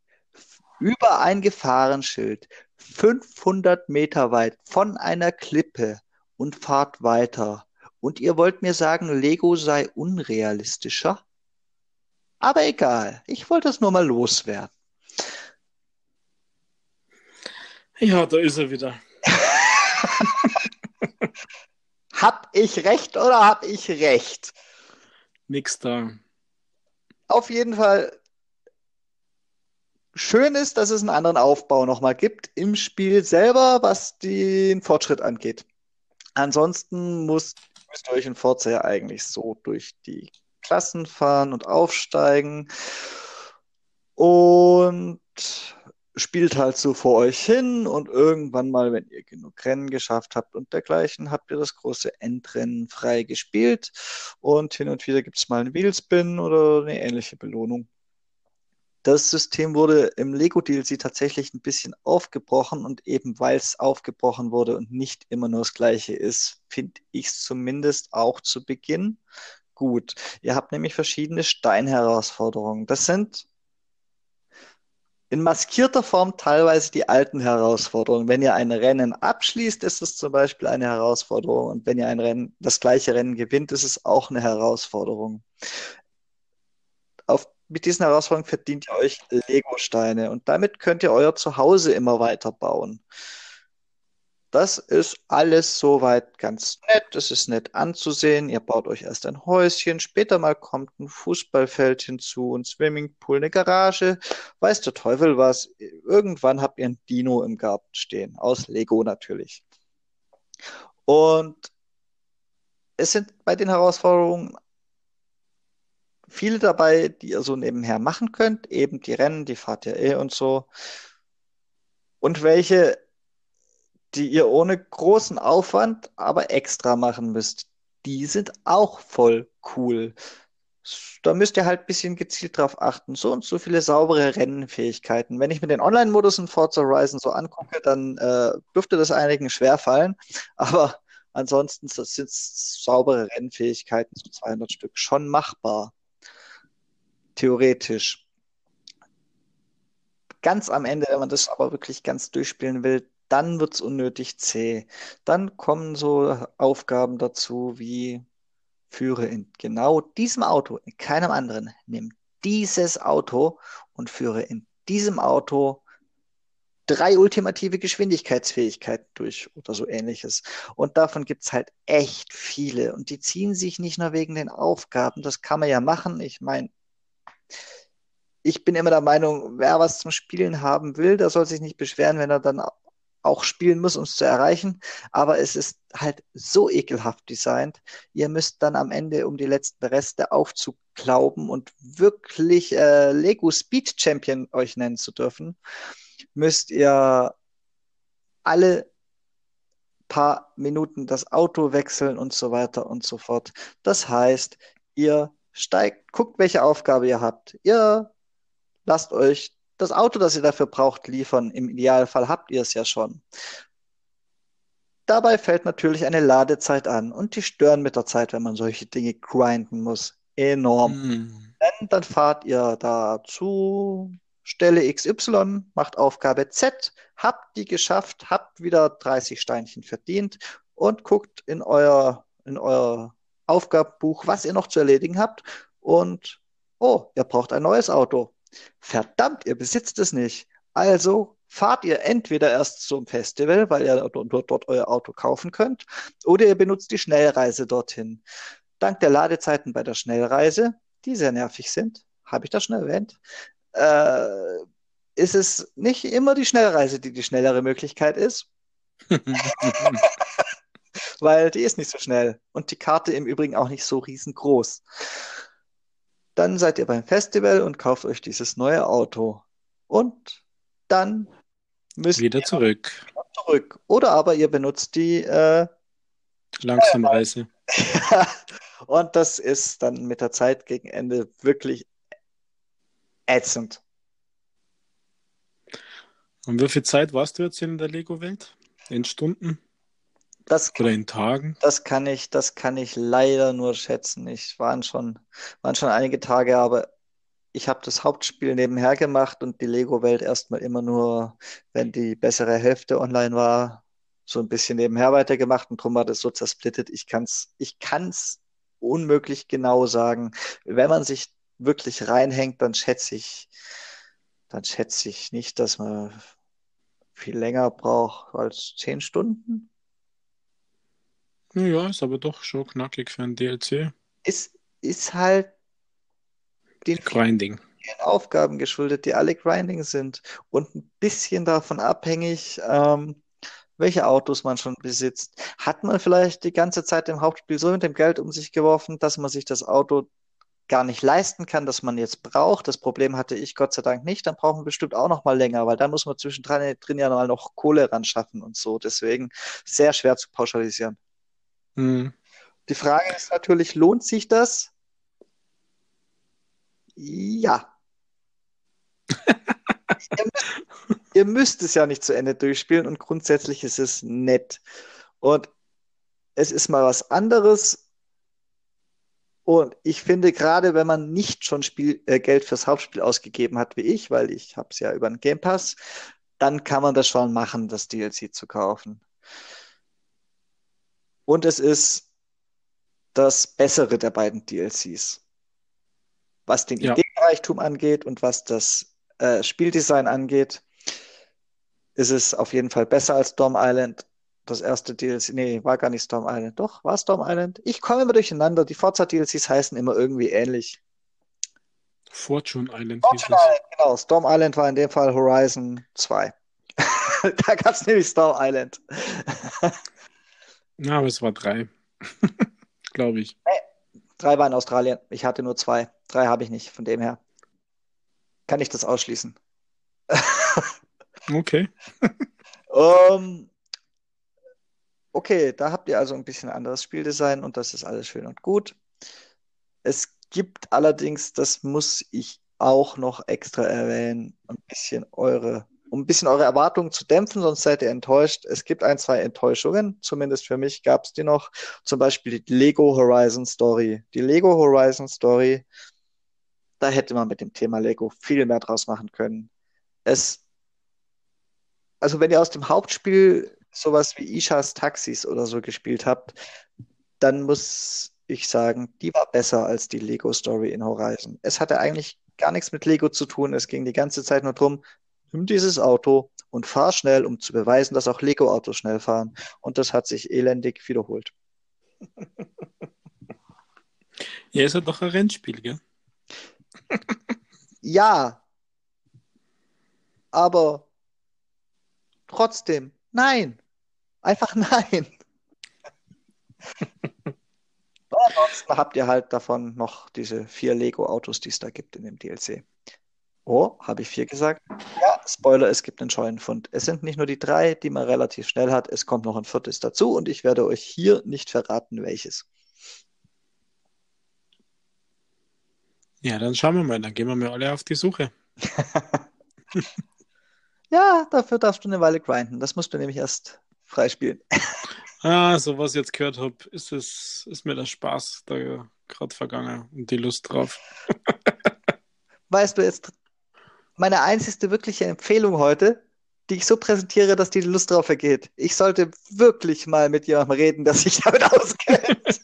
über ein Gefahrenschild 500 Meter weit von einer Klippe und fahrt weiter. Und ihr wollt mir sagen, Lego sei unrealistischer? Aber egal, ich wollte es nur mal loswerden. Ja, da ist er wieder. hab ich recht oder hab ich recht? Nix da. auf jeden Fall schön ist, dass es einen anderen Aufbau nochmal gibt im Spiel selber, was den Fortschritt angeht. Ansonsten muss, müsst ihr euch in Forza ja eigentlich so durch die Klassen fahren und aufsteigen und spielt halt so vor euch hin und irgendwann mal, wenn ihr genug Rennen geschafft habt und dergleichen, habt ihr das große Endrennen frei gespielt und hin und wieder gibt es mal einen Wheelspin oder eine ähnliche Belohnung. Das System wurde im Lego DLC tatsächlich ein bisschen aufgebrochen und eben weil es aufgebrochen wurde und nicht immer nur das gleiche ist, finde ich es zumindest auch zu Beginn gut. Ihr habt nämlich verschiedene Steinherausforderungen. Das sind in maskierter Form teilweise die alten Herausforderungen. Wenn ihr ein Rennen abschließt, ist es zum Beispiel eine Herausforderung. Und wenn ihr ein Rennen, das gleiche Rennen gewinnt, ist es auch eine Herausforderung. Auf mit diesen Herausforderungen verdient ihr euch Lego-Steine und damit könnt ihr euer Zuhause immer weiter bauen. Das ist alles soweit ganz nett. Es ist nett anzusehen. Ihr baut euch erst ein Häuschen, später mal kommt ein Fußballfeld hinzu, ein Swimmingpool, eine Garage, weiß der Teufel was. Irgendwann habt ihr ein Dino im Garten stehen, aus Lego natürlich. Und es sind bei den Herausforderungen viele dabei, die ihr so nebenher machen könnt. Eben die Rennen, die fahrt ihr eh und so. Und welche, die ihr ohne großen Aufwand aber extra machen müsst. Die sind auch voll cool. Da müsst ihr halt ein bisschen gezielt drauf achten. So und so viele saubere Rennfähigkeiten. Wenn ich mir den Online-Modus in Forza Horizon so angucke, dann äh, dürfte das einigen schwerfallen. Aber ansonsten sind saubere Rennfähigkeiten, so 200 Stück, schon machbar theoretisch. Ganz am Ende, wenn man das aber wirklich ganz durchspielen will, dann wird es unnötig zäh. Dann kommen so Aufgaben dazu wie führe in genau diesem Auto, in keinem anderen, nimm dieses Auto und führe in diesem Auto drei ultimative Geschwindigkeitsfähigkeiten durch oder so ähnliches. Und davon gibt es halt echt viele. Und die ziehen sich nicht nur wegen den Aufgaben. Das kann man ja machen. Ich meine, ich bin immer der Meinung, wer was zum Spielen haben will, der soll sich nicht beschweren, wenn er dann auch spielen muss, um es zu erreichen. Aber es ist halt so ekelhaft designt. Ihr müsst dann am Ende, um die letzten Reste aufzuklauben und wirklich äh, Lego Speed Champion euch nennen zu dürfen, müsst ihr alle paar Minuten das Auto wechseln und so weiter und so fort. Das heißt, ihr steigt, guckt, welche Aufgabe ihr habt. Ihr lasst euch das Auto, das ihr dafür braucht, liefern. Im Idealfall habt ihr es ja schon. Dabei fällt natürlich eine Ladezeit an und die stören mit der Zeit, wenn man solche Dinge grinden muss. Enorm. Mm. Dann, dann fahrt ihr da zu Stelle XY, macht Aufgabe Z, habt die geschafft, habt wieder 30 Steinchen verdient und guckt in euer, in euer Aufgabenbuch, was ihr noch zu erledigen habt. Und, oh, ihr braucht ein neues Auto. Verdammt, ihr besitzt es nicht. Also fahrt ihr entweder erst zum Festival, weil ihr dort, dort euer Auto kaufen könnt, oder ihr benutzt die Schnellreise dorthin. Dank der Ladezeiten bei der Schnellreise, die sehr nervig sind, habe ich das schon erwähnt, äh, ist es nicht immer die Schnellreise, die die schnellere Möglichkeit ist. weil die ist nicht so schnell und die Karte im Übrigen auch nicht so riesengroß. Dann seid ihr beim Festival und kauft euch dieses neue Auto. Und dann müsst wieder ihr zurück. zurück. Oder aber ihr benutzt die äh, Langsamreise. und das ist dann mit der Zeit gegen Ende wirklich ätzend. Und wie viel Zeit warst du jetzt in der Lego-Welt? In Stunden? Das, Oder in Tagen? Das kann ich, das kann ich leider nur schätzen. Ich waren schon, waren schon einige Tage, aber ich habe das Hauptspiel nebenher gemacht und die Lego-Welt erstmal immer nur, wenn die bessere Hälfte online war, so ein bisschen nebenher weitergemacht und drum war das so zersplittet. Ich kann's, ich kann's unmöglich genau sagen. Wenn man sich wirklich reinhängt, dann schätze ich, dann schätze ich nicht, dass man viel länger braucht als zehn Stunden. Ja, ist aber doch schon knackig für ein DLC. Ist, ist halt den Grinding. Aufgaben geschuldet, die alle Grinding sind und ein bisschen davon abhängig, ähm, welche Autos man schon besitzt. Hat man vielleicht die ganze Zeit im Hauptspiel so mit dem Geld um sich geworfen, dass man sich das Auto gar nicht leisten kann, das man jetzt braucht. Das Problem hatte ich Gott sei Dank nicht. Dann brauchen wir bestimmt auch noch mal länger, weil dann muss man zwischendrin drin ja mal noch Kohle ran schaffen und so. Deswegen sehr schwer zu pauschalisieren. Hm. Die Frage ist natürlich, lohnt sich das? Ja. ihr, müsst, ihr müsst es ja nicht zu Ende durchspielen und grundsätzlich ist es nett. Und es ist mal was anderes. Und ich finde, gerade wenn man nicht schon Spiel, äh, Geld fürs Hauptspiel ausgegeben hat wie ich, weil ich habe es ja über den Game Pass, dann kann man das schon machen, das DLC zu kaufen. Und es ist das bessere der beiden DLCs. Was den Ja. Ideenreichtum angeht und was das äh, Spieldesign angeht, ist es auf jeden Fall besser als Storm Island. Das erste DLC, nee, war gar nicht Storm Island. Doch, war Storm Island? Ich komme immer durcheinander. Die Forza-DLCs heißen immer irgendwie ähnlich. Fortune Island Fortune. Island, genau. Storm Island war in dem Fall Horizon 2. Da gab es nämlich Storm Island. Ja, aber es war drei. Glaube ich. Drei war in Australien. Ich hatte nur zwei. Drei habe ich nicht. Von dem her kann ich das ausschließen. Okay. Ähm, okay, da habt ihr also ein bisschen anderes Spieldesign und das ist alles schön und gut. Es gibt allerdings, das muss ich auch noch extra erwähnen, ein bisschen eure, um ein bisschen eure Erwartungen zu dämpfen, sonst seid ihr enttäuscht. Es gibt ein, zwei Enttäuschungen, zumindest für mich gab es die noch. Zum Beispiel die Lego Horizon Story. Die Lego Horizon Story, da hätte man mit dem Thema Lego viel mehr draus machen können. Es also wenn ihr aus dem Hauptspiel sowas wie Ishas Taxis oder so gespielt habt, dann muss ich sagen, die war besser als die Lego Story in Horizon. Es hatte eigentlich gar nichts mit Lego zu tun. Es ging die ganze Zeit nur drum, nimm dieses Auto und fahr schnell, um zu beweisen, dass auch Lego-Autos schnell fahren. Und das hat sich elendig wiederholt. Ja, ist ja doch ein Rennspiel, gell? Ja, aber trotzdem, nein. Einfach nein. Ansonsten habt ihr halt davon noch diese vier Lego-Autos, die es da gibt in dem DLC. Oh, habe ich vier gesagt? Ja, Spoiler, es gibt einen Scheunenfund. Es sind nicht nur die drei, die man relativ schnell hat, es kommt noch ein viertes dazu und ich werde euch hier nicht verraten, welches. Ja, dann schauen wir mal. Dann gehen wir mal alle auf die Suche. Ja, dafür darfst du eine Weile grinden. Das musst du nämlich erst freispielen. Ah, so was ich jetzt gehört habe, ist es, ist mir der Spaß da gerade vergangen und die Lust drauf. Weißt du jetzt, meine einzigste wirkliche Empfehlung heute, die ich so präsentiere, dass die Lust drauf vergeht. Ich sollte wirklich mal mit jemandem reden, der sich damit auskennt.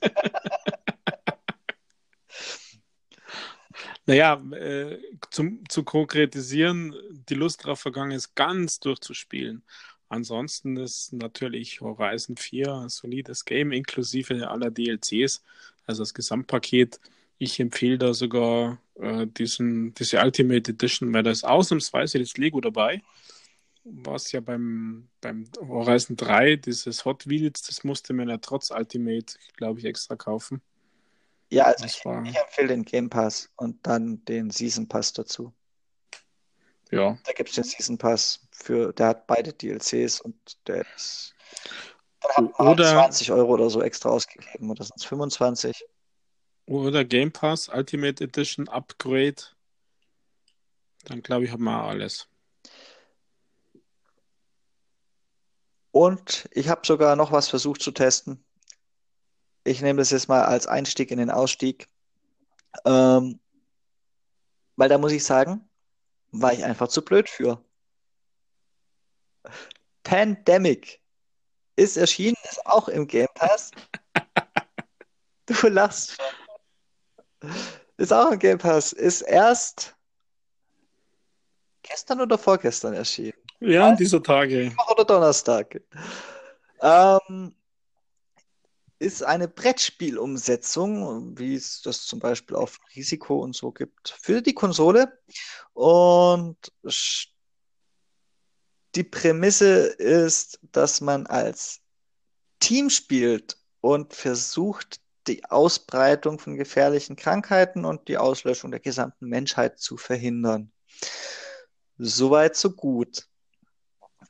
Naja, äh, zum, zu konkretisieren, die Lust drauf vergangen ist, ganz durchzuspielen. Ansonsten ist natürlich Horizon 4 ein solides Game, inklusive aller DLCs, also das Gesamtpaket. Ich empfehle da sogar äh, diesen, diese Ultimate Edition, weil da ist ausnahmsweise das Lego dabei. Was ja beim, beim Horizon 3, dieses Hot Wheels, das musste man ja trotz Ultimate, glaube ich, extra kaufen. Ja, also ich, war, ich empfehle den Game Pass und dann den Season Pass dazu. ja, Da gibt es den Season Pass für, der hat beide DLCs und der ist, dann hat man Oder- 20 Euro oder so extra ausgegeben oder es 25? Oder Game Pass Ultimate Edition Upgrade. Dann glaube ich, haben wir alles. Und ich habe sogar noch was versucht zu testen. Ich nehme das jetzt mal als Einstieg in den Ausstieg. Ähm, weil da muss ich sagen, war ich einfach zu blöd für. Pandemic ist erschienen, ist auch im Game Pass. Du lachst schon. Ist auch im Game Pass. Ist erst gestern oder vorgestern erschienen. Ja, dieser Tage. Mittwoch oder Donnerstag. Ähm, ist eine Brettspielumsetzung, wie es das zum Beispiel auf Risiko und so gibt, für die Konsole. Und die Prämisse ist, dass man als Team spielt und versucht, die Ausbreitung von gefährlichen Krankheiten und die Auslöschung der gesamten Menschheit zu verhindern. Soweit, so gut.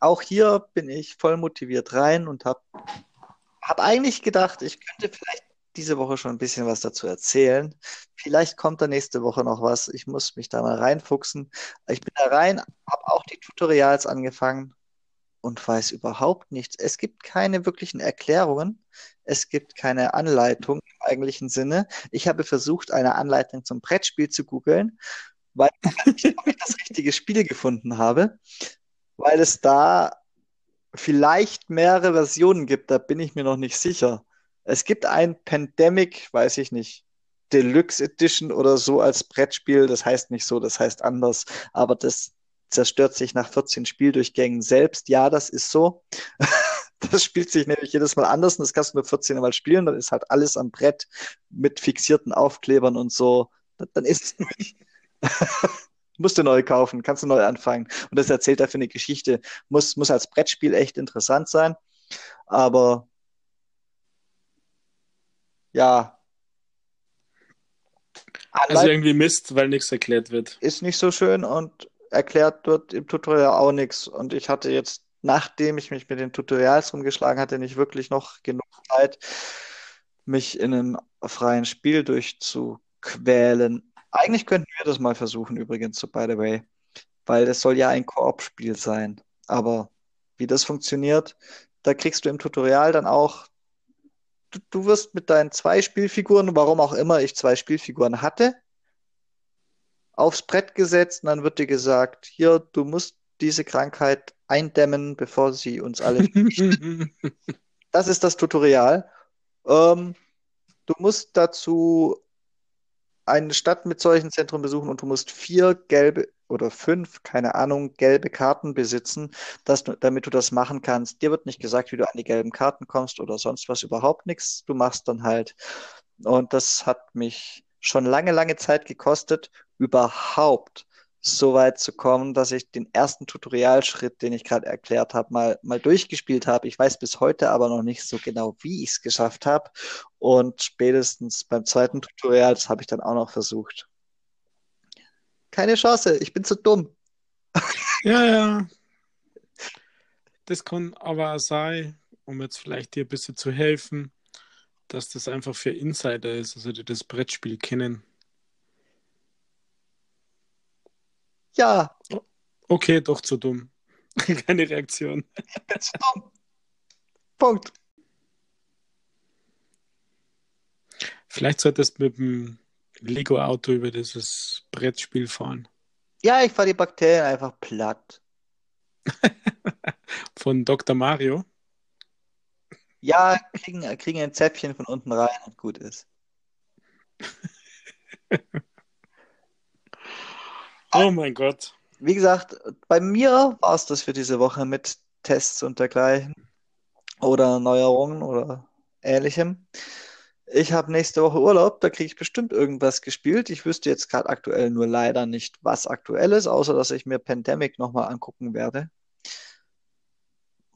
Auch hier bin ich voll motiviert rein und habe hab eigentlich gedacht, ich könnte vielleicht diese Woche schon ein bisschen was dazu erzählen. Vielleicht kommt da nächste Woche noch was. Ich muss mich da mal reinfuchsen. Ich bin da rein, habe auch die Tutorials angefangen und weiß überhaupt nichts. Es gibt keine wirklichen Erklärungen. Es gibt keine Anleitung im eigentlichen Sinne. Ich habe versucht, eine Anleitung zum Brettspiel zu googeln, weil ich das richtige Spiel gefunden habe, weil es da vielleicht mehrere Versionen gibt. Da bin ich mir noch nicht sicher. Es gibt ein Pandemic, weiß ich nicht, Deluxe Edition oder so als Brettspiel. Das heißt nicht so, das heißt anders. Aber das zerstört sich nach 14 Spieldurchgängen selbst. Ja, das ist so. Das spielt sich nämlich jedes Mal anders und das kannst du nur 14 Mal spielen. Dann ist halt alles am Brett mit fixierten Aufklebern und so. Dann ist es nicht. musst du neu kaufen, kannst du neu anfangen. Und das erzählt dafür eine Geschichte. Muss, muss als Brettspiel echt interessant sein. Aber ja. Also irgendwie Mist, weil nichts erklärt wird. Ist nicht so schön und erklärt wird im Tutorial auch nichts. Und ich hatte jetzt, nachdem ich mich mit den Tutorials rumgeschlagen hatte, nicht wirklich noch genug Zeit, mich in einem freien Spiel durchzuquälen. Eigentlich könnten wir das mal versuchen, übrigens, so by the way. Weil das soll ja ein Koop-Spiel sein. Aber wie das funktioniert, da kriegst du im Tutorial dann auch du, du wirst mit deinen zwei Spielfiguren, warum auch immer ich zwei Spielfiguren hatte, aufs Brett gesetzt und dann wird dir gesagt, hier, du musst diese Krankheit eindämmen, bevor sie uns alle. das ist das Tutorial. Ähm, du musst dazu eine Stadt mit solchen Zentren besuchen und du musst vier gelbe oder fünf, keine Ahnung, gelbe Karten besitzen, dass du, damit du das machen kannst. Dir wird nicht gesagt, wie du an die gelben Karten kommst oder sonst was, überhaupt nichts. Du machst dann halt. Und das hat mich schon lange, lange Zeit gekostet, überhaupt so weit zu kommen, dass ich den ersten Tutorialschritt, den ich gerade erklärt habe, mal, mal durchgespielt habe. Ich weiß bis heute aber noch nicht so genau, wie ich es geschafft habe. Und spätestens beim zweiten Tutorial, das habe ich dann auch noch versucht. Keine Chance, ich bin zu dumm. Ja, ja. Das kann aber sein, um jetzt vielleicht dir ein bisschen zu helfen, dass das einfach für Insider ist, also die das Brettspiel kennen. Ja. Okay, doch zu dumm. Keine Reaktion. Ich bin zu dumm. Punkt. Vielleicht solltest du mit dem Lego-Auto über dieses Brettspiel fahren. Ja, ich fahre die Bakterien einfach platt. von Dr. Mario? Ja, kriegen, kriegen ein Zäpfchen von unten rein und gut ist. oh mein Gott. Wie gesagt, bei mir war es das für diese Woche mit Tests und dergleichen. Oder Neuerungen oder ähnlichem. Ich habe nächste Woche Urlaub, da kriege ich bestimmt irgendwas gespielt. Ich wüsste jetzt gerade aktuell nur leider nicht, was aktuell ist, außer dass ich mir Pandemic nochmal angucken werde.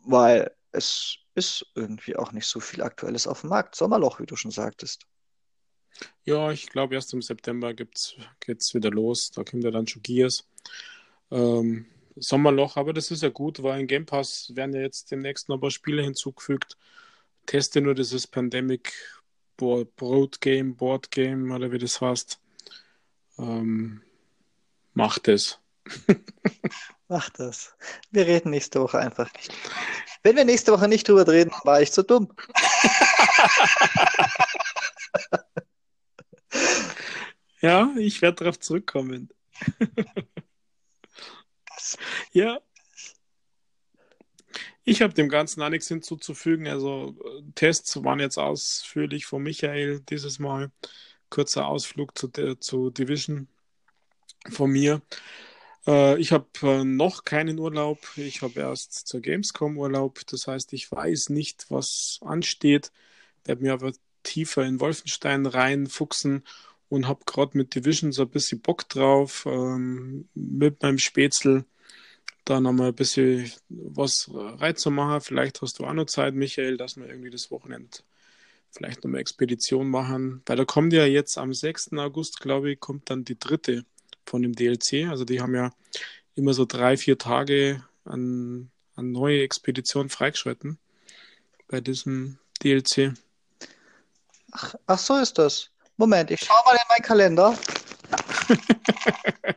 Weil es ist irgendwie auch nicht so viel Aktuelles auf dem Markt. Sommerloch, wie du schon sagtest. Ja, ich glaube, erst im September geht es wieder los. Da kommt ja dann schon Gears. Ähm, Sommerloch, aber das ist ja gut, weil im Game Pass werden ja jetzt demnächst noch ein paar Spiele hinzugefügt. Teste nur dieses Pandemic Board Game, Board Game oder wie das heißt. Ähm, macht es. Macht das. Wir reden nächste Woche einfach nicht. Wenn wir nächste Woche nicht drüber reden, war ich zu dumm. ja, ich werde darauf zurückkommen. ja, ich habe dem Ganzen auch nichts hinzuzufügen. Also Tests waren jetzt ausführlich von Michael dieses Mal. Kurzer Ausflug zu, zu Division von mir. Äh, ich habe äh, noch keinen Urlaub. Ich habe erst zur Gamescom Urlaub. Das heißt, ich weiß nicht, was ansteht. werde mir aber tiefer in Wolfenstein reinfuchsen und habe gerade mit Division so ein bisschen Bock drauf, ähm, mit meinem Spätzle da nochmal ein bisschen was reinzumachen. Vielleicht hast du auch noch Zeit, Michael, dass wir irgendwie das Wochenende vielleicht nochmal Expedition machen. Weil da kommt ja jetzt am 6. August, glaube ich, kommt dann die dritte von dem DLC. Also die haben ja immer so drei, vier Tage an, an neue Expeditionen freigeschalten bei diesem DLC. Ach, ach so ist das. Moment, ich schaue mal in meinen Kalender.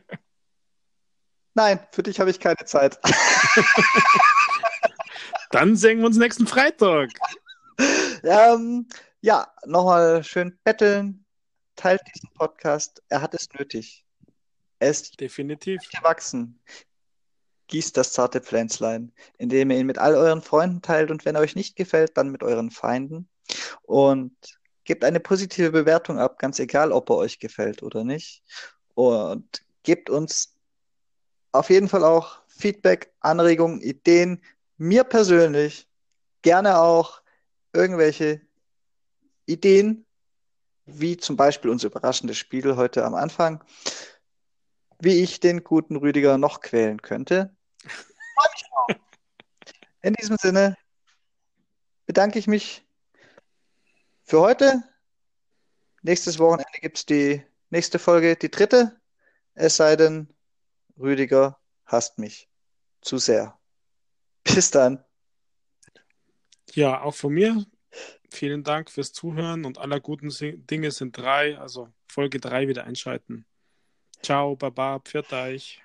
Nein, für dich habe ich keine Zeit. Dann sehen wir uns nächsten Freitag. Ähm, ja, nochmal schön betteln. Teilt diesen Podcast. Er hat es nötig. Er ist definitiv gewachsen. Gießt das zarte Pflänzlein, indem ihr ihn mit all euren Freunden teilt und wenn er euch nicht gefällt, dann mit euren Feinden. Und gebt eine positive Bewertung ab, ganz egal, ob er euch gefällt oder nicht. Und gebt uns auf jeden Fall auch Feedback, Anregungen, Ideen. Mir persönlich gerne auch irgendwelche Ideen, wie zum Beispiel unser überraschendes Spiel heute am Anfang, wie ich den guten Rüdiger noch quälen könnte. In diesem Sinne bedanke ich mich für heute. Nächstes Wochenende gibt es die nächste Folge, die dritte. Es sei denn, Rüdiger hasst mich zu sehr. Bis dann. Ja, auch von mir. Vielen Dank fürs Zuhören und aller guten Dinge sind drei. Also Folge drei wieder einschalten. Ciao, Baba, pfiat euch.